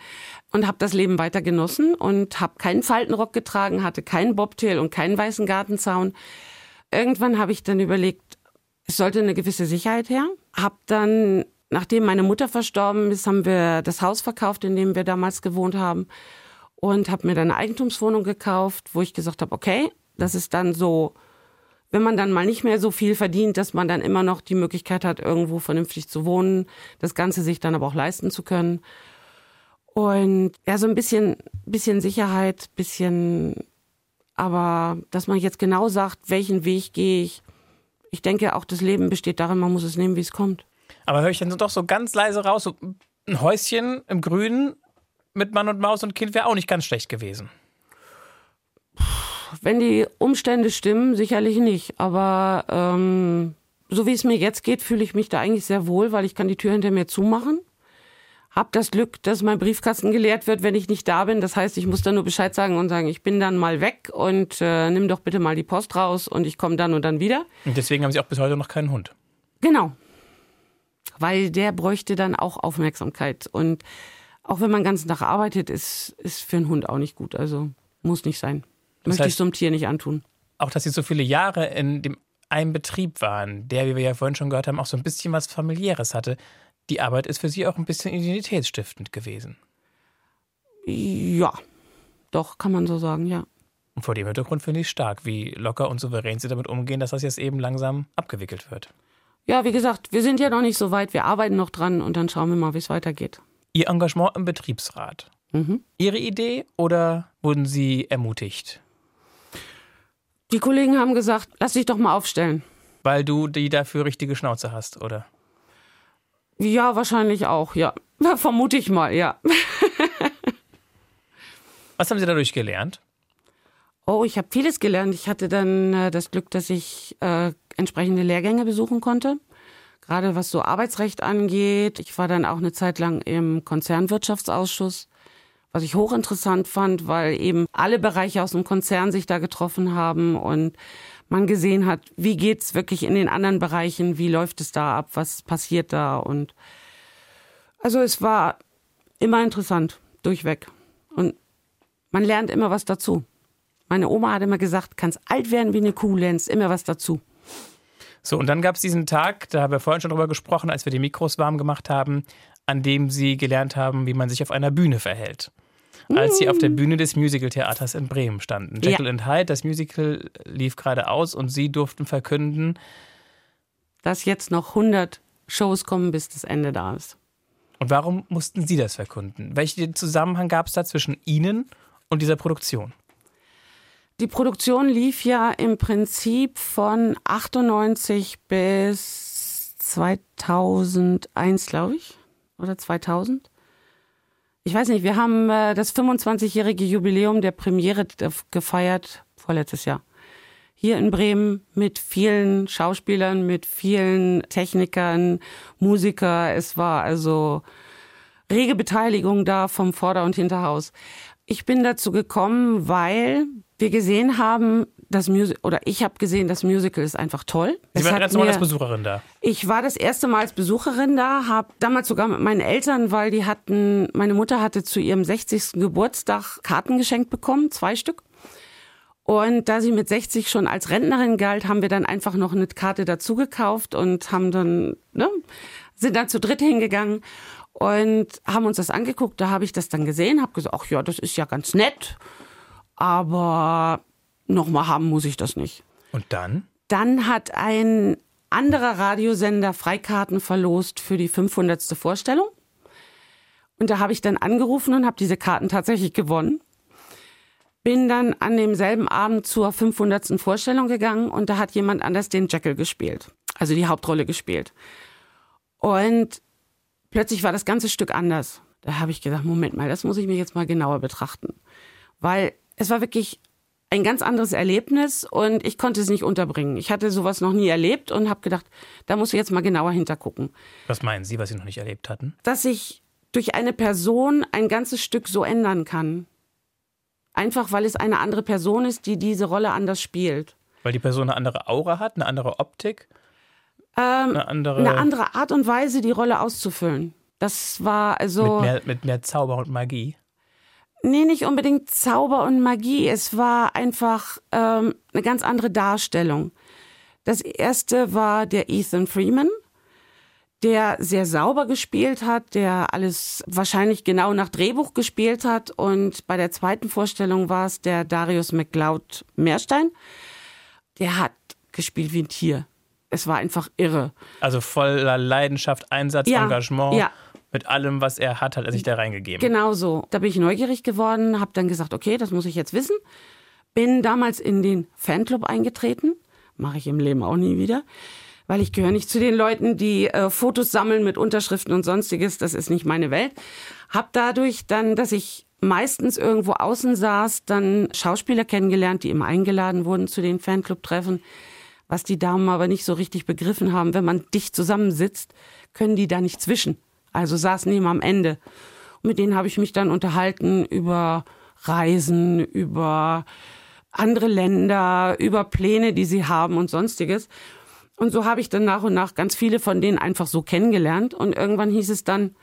und habe das Leben weiter genossen und habe keinen Faltenrock getragen, hatte keinen Bobtail und keinen weißen Gartenzaun. Irgendwann habe ich dann überlegt, es sollte eine gewisse Sicherheit her. Hab dann Nachdem meine Mutter verstorben ist, haben wir das Haus verkauft, in dem wir damals gewohnt haben und habe mir dann eine Eigentumswohnung gekauft, wo ich gesagt habe, okay, das ist dann so, wenn man dann mal nicht mehr so viel verdient, dass man dann immer noch die Möglichkeit hat, irgendwo vernünftig zu wohnen, das Ganze sich dann aber auch leisten zu können. Und ja, so ein bisschen, bisschen Sicherheit, bisschen, aber dass man jetzt genau sagt, welchen Weg gehe ich. Ich denke, auch das Leben besteht darin, man muss es nehmen, wie es kommt. Aber höre ich dann doch so ganz leise raus, so ein Häuschen im Grünen mit Mann und Maus und Kind wäre auch nicht ganz schlecht gewesen. Wenn die Umstände stimmen, sicherlich nicht. Aber ähm, so wie es mir jetzt geht, fühle ich mich da eigentlich sehr wohl, weil ich kann die Tür hinter mir zumachen. Hab das Glück, dass mein Briefkasten geleert wird, wenn ich nicht da bin. Das heißt, ich muss dann nur Bescheid sagen und sagen, ich bin dann mal weg und äh, nimm doch bitte mal die Post raus und ich komme dann und dann wieder. Und deswegen haben Sie auch bis heute noch keinen Hund. Genau weil der bräuchte dann auch Aufmerksamkeit. Und auch wenn man den ganzen Tag arbeitet, ist, ist für einen Hund auch nicht gut. Also muss nicht sein. Das Möchte heißt, ich so einem Tier nicht antun. Auch, dass Sie so viele Jahre in dem einen Betrieb waren, der, wie wir ja vorhin schon gehört haben, auch so ein bisschen was familiäres hatte. Die Arbeit ist für Sie auch ein bisschen identitätsstiftend gewesen. Ja, doch, kann man so sagen, ja. Und vor dem Hintergrund finde ich stark, wie locker und souverän Sie damit umgehen, dass das jetzt eben langsam abgewickelt wird ja, wie gesagt, wir sind ja noch nicht so weit. Wir arbeiten noch dran und dann schauen wir mal, wie es weitergeht. Ihr Engagement im Betriebsrat. Mhm. Ihre Idee oder wurden Sie ermutigt? Die Kollegen haben gesagt, lass dich doch mal aufstellen. Weil du die dafür richtige Schnauze hast, oder? Ja, wahrscheinlich auch, ja. Vermute ich mal, ja. Was haben Sie dadurch gelernt? Oh, ich habe vieles gelernt. Ich hatte dann äh, das Glück, dass ich äh, entsprechende Lehrgänge besuchen konnte. Gerade was so Arbeitsrecht angeht. Ich war dann auch eine Zeit lang im Konzernwirtschaftsausschuss, was ich hochinteressant fand, weil eben alle Bereiche aus dem Konzern sich da getroffen haben und man gesehen hat, wie geht's wirklich in den anderen Bereichen, wie läuft es da ab, was passiert da und also es war immer interessant durchweg und man lernt immer was dazu. Meine Oma hat immer gesagt, kannst alt werden wie eine Kuh, lernst immer was dazu. So, und dann gab es diesen Tag, da haben wir vorhin schon drüber gesprochen, als wir die Mikros warm gemacht haben, an dem Sie gelernt haben, wie man sich auf einer Bühne verhält. Als Sie auf der Bühne des Musicaltheaters in Bremen standen. Jekyll ja. and Hyde, das Musical lief gerade aus und Sie durften verkünden, dass jetzt noch 100 Shows kommen, bis das Ende da ist. Und warum mussten Sie das verkünden? Welchen Zusammenhang gab es da zwischen Ihnen und dieser Produktion? Die Produktion lief ja im Prinzip von 98 bis 2001, glaube ich, oder 2000. Ich weiß nicht, wir haben äh, das 25-jährige Jubiläum der Premiere gefeiert, vorletztes Jahr. Hier in Bremen mit vielen Schauspielern, mit vielen Technikern, Musiker. Es war also rege Beteiligung da vom Vorder- und Hinterhaus. Ich bin dazu gekommen, weil wir gesehen haben, das Musical, oder ich habe gesehen, das Musical ist einfach toll. Sie waren ganz normal als Besucherin da. Ich war das erste Mal als Besucherin da, habe damals sogar mit meinen Eltern, weil die hatten, meine Mutter hatte zu ihrem 60. Geburtstag Karten geschenkt bekommen, zwei Stück. Und da sie mit 60 schon als Rentnerin galt, haben wir dann einfach noch eine Karte dazu gekauft und haben dann, ne, sind dann zu dritt hingegangen und haben uns das angeguckt. Da habe ich das dann gesehen, habe gesagt, ach ja, das ist ja ganz nett aber nochmal haben muss ich das nicht. Und dann? Dann hat ein anderer Radiosender Freikarten verlost für die 500. Vorstellung. Und da habe ich dann angerufen und habe diese Karten tatsächlich gewonnen. Bin dann an demselben Abend zur 500. Vorstellung gegangen und da hat jemand anders den Jekyll gespielt, also die Hauptrolle gespielt. Und plötzlich war das ganze Stück anders. Da habe ich gedacht, Moment mal, das muss ich mir jetzt mal genauer betrachten. Weil es war wirklich ein ganz anderes Erlebnis und ich konnte es nicht unterbringen. Ich hatte sowas noch nie erlebt und habe gedacht, da muss ich jetzt mal genauer hintergucken. Was meinen Sie, was Sie noch nicht erlebt hatten? Dass ich durch eine Person ein ganzes Stück so ändern kann. Einfach weil es eine andere Person ist, die diese Rolle anders spielt. Weil die Person eine andere Aura hat, eine andere Optik, Ähm, eine andere, eine andere Art und Weise, die Rolle auszufüllen. Das war also. mit, mehr, mit mehr Zauber und Magie. Nee, nicht unbedingt Zauber und Magie. Es war einfach ähm, eine ganz andere Darstellung. Das erste war der Ethan Freeman, der sehr sauber gespielt hat, der alles wahrscheinlich genau nach Drehbuch gespielt hat. Und bei der zweiten Vorstellung war es der Darius McLeod Meerstein. Der hat gespielt wie ein Tier. Es war einfach irre. Also voller Leidenschaft, Einsatz, Ja, Engagement. ja. Mit allem, was er hat, hat er sich da reingegeben. Genau so. Da bin ich neugierig geworden, habe dann gesagt, okay, das muss ich jetzt wissen. Bin damals in den Fanclub eingetreten. Mache ich im Leben auch nie wieder. Weil ich gehöre nicht zu den Leuten, die äh, Fotos sammeln mit Unterschriften und sonstiges. Das ist nicht meine Welt. Hab dadurch dann, dass ich meistens irgendwo außen saß, dann Schauspieler kennengelernt, die immer eingeladen wurden zu den Fanclub-Treffen. Was die Damen aber nicht so richtig begriffen haben, wenn man dicht zusammensitzt, können die da nicht zwischen. Also saßen immer am Ende. Und mit denen habe ich mich dann unterhalten über Reisen, über andere Länder, über Pläne, die sie haben und sonstiges. Und so habe ich dann nach und nach ganz viele von denen einfach so kennengelernt. Und irgendwann hieß es dann,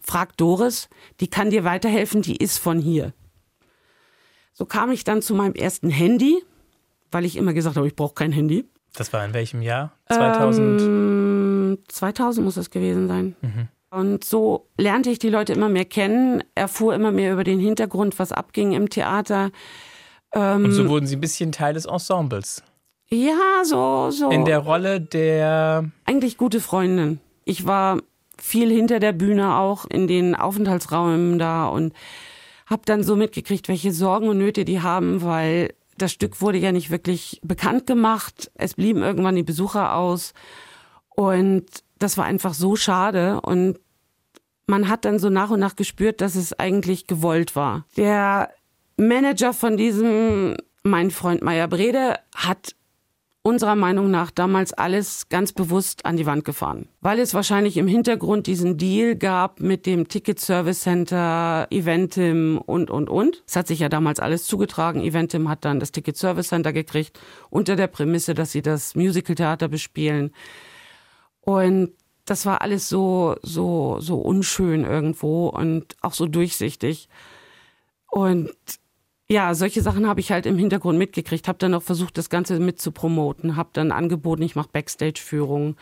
frag Doris, die kann dir weiterhelfen, die ist von hier. So kam ich dann zu meinem ersten Handy, weil ich immer gesagt habe, ich brauche kein Handy. Das war in welchem Jahr? 2000? Ähm, 2000 muss es gewesen sein. Und so lernte ich die Leute immer mehr kennen, erfuhr immer mehr über den Hintergrund, was abging im Theater. und so wurden sie ein bisschen Teil des Ensembles. Ja, so, so. In der Rolle der. eigentlich gute Freundin. Ich war viel hinter der Bühne auch in den Aufenthaltsräumen da und habe dann so mitgekriegt, welche Sorgen und Nöte die haben, weil das Stück wurde ja nicht wirklich bekannt gemacht. Es blieben irgendwann die Besucher aus und das war einfach so schade und man hat dann so nach und nach gespürt, dass es eigentlich gewollt war. Der Manager von diesem, mein Freund Meier Brede, hat unserer Meinung nach damals alles ganz bewusst an die Wand gefahren. Weil es wahrscheinlich im Hintergrund diesen Deal gab mit dem Ticket Service Center, Eventim und, und, und. Es hat sich ja damals alles zugetragen. Eventim hat dann das Ticket Service Center gekriegt, unter der Prämisse, dass sie das Musical-Theater bespielen. Und das war alles so, so, so unschön irgendwo und auch so durchsichtig. Und ja, solche Sachen habe ich halt im Hintergrund mitgekriegt, habe dann auch versucht, das Ganze mit zu promoten, habe dann angeboten, ich mache Backstage-Führungen,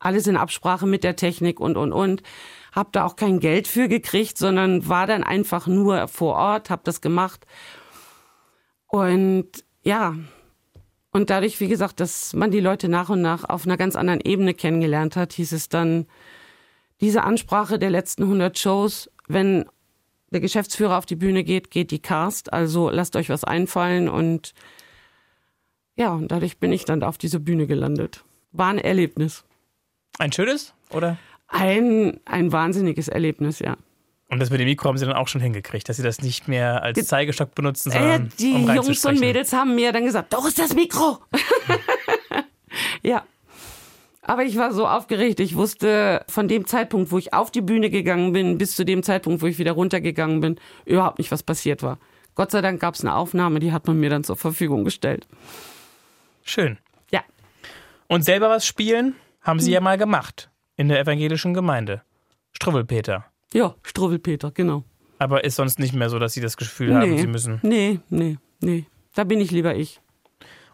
alles in Absprache mit der Technik und, und, und. Habe da auch kein Geld für gekriegt, sondern war dann einfach nur vor Ort, habe das gemacht. Und ja, und dadurch, wie gesagt, dass man die Leute nach und nach auf einer ganz anderen Ebene kennengelernt hat, hieß es dann, diese Ansprache der letzten 100 Shows, wenn der Geschäftsführer auf die Bühne geht, geht die Cast. Also lasst euch was einfallen und ja, und dadurch bin ich dann auf diese Bühne gelandet. War ein Erlebnis. Ein schönes, oder? Ein, ein wahnsinniges Erlebnis, ja. Und das mit dem Mikro haben sie dann auch schon hingekriegt, dass sie das nicht mehr als Zeigestock benutzen, Äh, sondern die um Jungs und. Mädels haben mir dann gesagt, doch ist das Mikro. ja. Aber ich war so aufgeregt. Ich wusste von dem Zeitpunkt, wo ich auf die Bühne gegangen bin, bis zu dem Zeitpunkt, wo ich wieder runtergegangen bin, überhaupt nicht, was passiert war. Gott sei Dank gab es eine Aufnahme, die hat man mir dann zur Verfügung gestellt. Schön. Ja. Und selber was spielen haben Hm. sie ja mal gemacht in der evangelischen Gemeinde. Struwwelpeter. Ja, Struwwelpeter, genau. Aber ist sonst nicht mehr so, dass sie das Gefühl haben, sie müssen. Nee, nee, nee. Da bin ich lieber ich.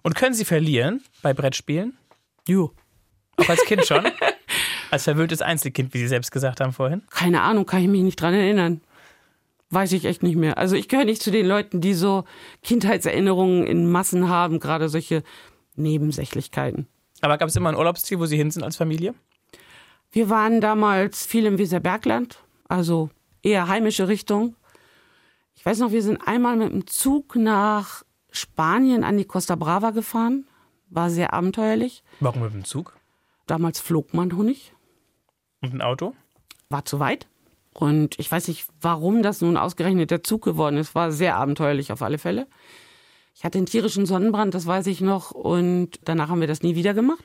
Und können sie verlieren bei Brettspielen? Jo. Auch als Kind schon? als verwöhntes Einzelkind, wie Sie selbst gesagt haben vorhin? Keine Ahnung, kann ich mich nicht dran erinnern. Weiß ich echt nicht mehr. Also ich gehöre nicht zu den Leuten, die so Kindheitserinnerungen in Massen haben, gerade solche Nebensächlichkeiten. Aber gab es immer ein Urlaubsziel, wo Sie hin sind als Familie? Wir waren damals viel im Weserbergland, also eher heimische Richtung. Ich weiß noch, wir sind einmal mit dem Zug nach Spanien an die Costa Brava gefahren. War sehr abenteuerlich. Warum mit dem Zug? Damals flog man noch nicht. Und ein Auto? war zu weit. Und ich weiß nicht, warum das nun ausgerechnet der Zug geworden ist. War sehr abenteuerlich auf alle Fälle. Ich hatte einen tierischen Sonnenbrand, das weiß ich noch. Und danach haben wir das nie wieder gemacht.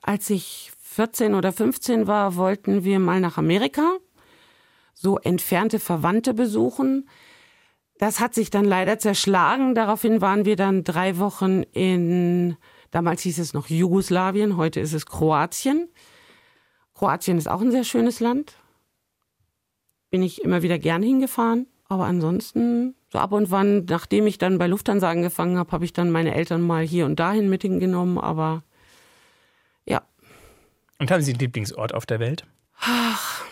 Als ich 14 oder 15 war, wollten wir mal nach Amerika. So entfernte Verwandte besuchen. Das hat sich dann leider zerschlagen. Daraufhin waren wir dann drei Wochen in, damals hieß es noch Jugoslawien, heute ist es Kroatien. Kroatien ist auch ein sehr schönes Land. Bin ich immer wieder gern hingefahren. Aber ansonsten, so ab und wann, nachdem ich dann bei Lufthansa angefangen habe, habe ich dann meine Eltern mal hier und dahin mit hingenommen. Aber ja. Und haben Sie einen Lieblingsort auf der Welt? Ach,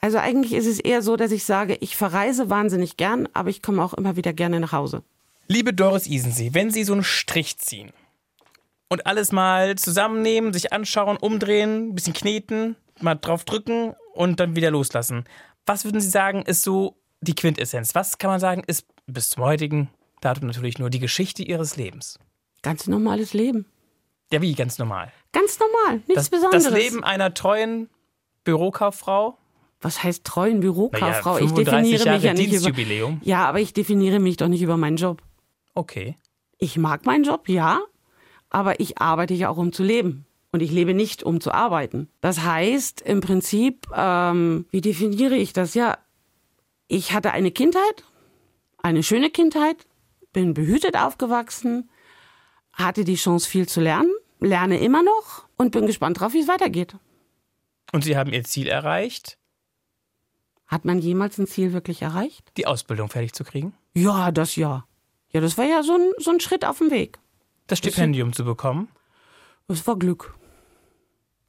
also eigentlich ist es eher so, dass ich sage, ich verreise wahnsinnig gern, aber ich komme auch immer wieder gerne nach Hause. Liebe Doris Isensee, wenn Sie so einen Strich ziehen und alles mal zusammennehmen, sich anschauen, umdrehen, ein bisschen kneten, mal drauf drücken und dann wieder loslassen. Was würden Sie sagen, ist so die Quintessenz? Was kann man sagen, ist bis zum heutigen Datum natürlich nur die Geschichte Ihres Lebens? Ganz normales Leben. Ja, wie ganz normal? Ganz normal, nichts das, Besonderes. Das Leben einer treuen Bürokauffrau? Was heißt treuen Bürokauffrau? Naja, ich definiere Jahre mich ja nicht über. Ja, aber ich definiere mich doch nicht über meinen Job. Okay. Ich mag meinen Job, ja, aber ich arbeite ja auch, um zu leben. Und ich lebe nicht, um zu arbeiten. Das heißt, im Prinzip, ähm, wie definiere ich das? Ja, ich hatte eine Kindheit, eine schöne Kindheit, bin behütet aufgewachsen, hatte die Chance, viel zu lernen, lerne immer noch und bin gespannt drauf, wie es weitergeht. Und Sie haben Ihr Ziel erreicht, Hat man jemals ein Ziel wirklich erreicht? die Ausbildung fertig zu kriegen, Ja, das ja. Ja, das war ja so ein, so ein Schritt auf dem Weg. das Stipendium zu bekommen, Das war Glück.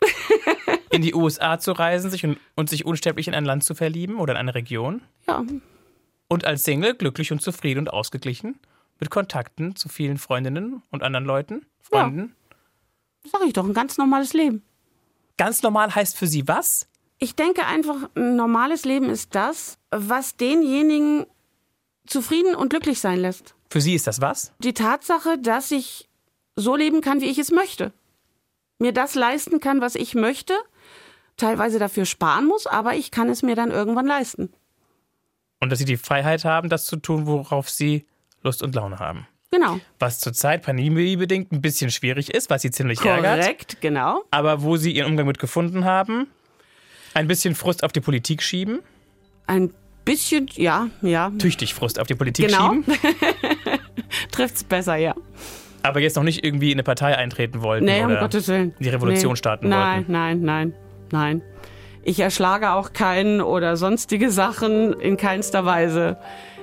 in die USA zu reisen sich und, und sich unsterblich in ein Land zu verlieben oder in eine Region Ja, und als Single glücklich und zufrieden und ausgeglichen mit Kontakten zu vielen Freundinnen und anderen Leuten, Freunden. sag ich doch, ein ganz normales Leben. Ganz normal heißt für Sie was? Ich denke einfach, ein normales Leben ist das, was denjenigen zufrieden und glücklich sein lässt. Für Sie ist das was? Die Tatsache, dass ich so leben kann, wie ich es möchte. Mir das leisten kann, was ich möchte, teilweise dafür sparen muss, aber ich kann es mir dann irgendwann leisten. Und dass Sie die Freiheit haben, das zu tun, worauf Sie Lust und Laune haben. Genau. Was zurzeit pandemiebedingt ein bisschen schwierig ist, was Sie ziemlich ärgert. Korrekt, genau. Aber wo Sie Ihren Umgang mit gefunden haben, ein bisschen Frust auf die Politik schieben, Ein bisschen, ja, ja, tüchtig Frust auf die Politik Genau. schieben, trifft's besser, ja. aber jetzt noch nicht irgendwie in eine Partei eintreten wollten Nee, um oder Gottes Willen. die Revolution nee. starten nein, wollten. Nein, nein, nein, Ich erschlage auch keinen oder sonstige Sachen in keinster Weise.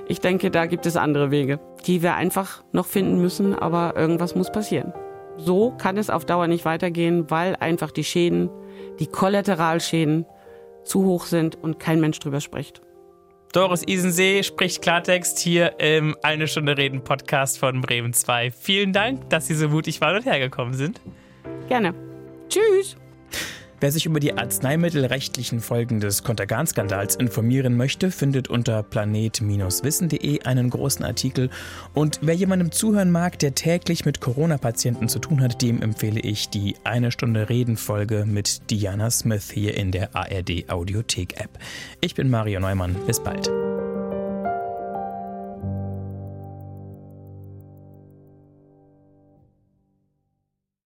Ich denke, da gibt es andere Wege, die wir einfach noch finden müssen, aber irgendwas muss passieren. So kann es auf Dauer nicht weitergehen, weil einfach die Schäden, die Kollateralschäden zu hoch sind und kein Mensch drüber spricht. Doris Isensee spricht Klartext hier im Eine Stunde Reden Podcast von Bremen 2. Vielen Dank, dass Sie so mutig waren und hergekommen sind. Gerne. Tschüss. Wer sich über die arzneimittelrechtlichen Folgen des Kontergan-Skandals informieren möchte, findet unter planet-wissen.de einen großen Artikel. Und wer jemandem zuhören mag, der täglich mit Corona-Patienten zu tun hat, dem empfehle ich die Eine Stunde Reden-Folge mit Diana Smith hier in der ARD Audiothek-App. Ich bin Mario Neumann. Bis bald.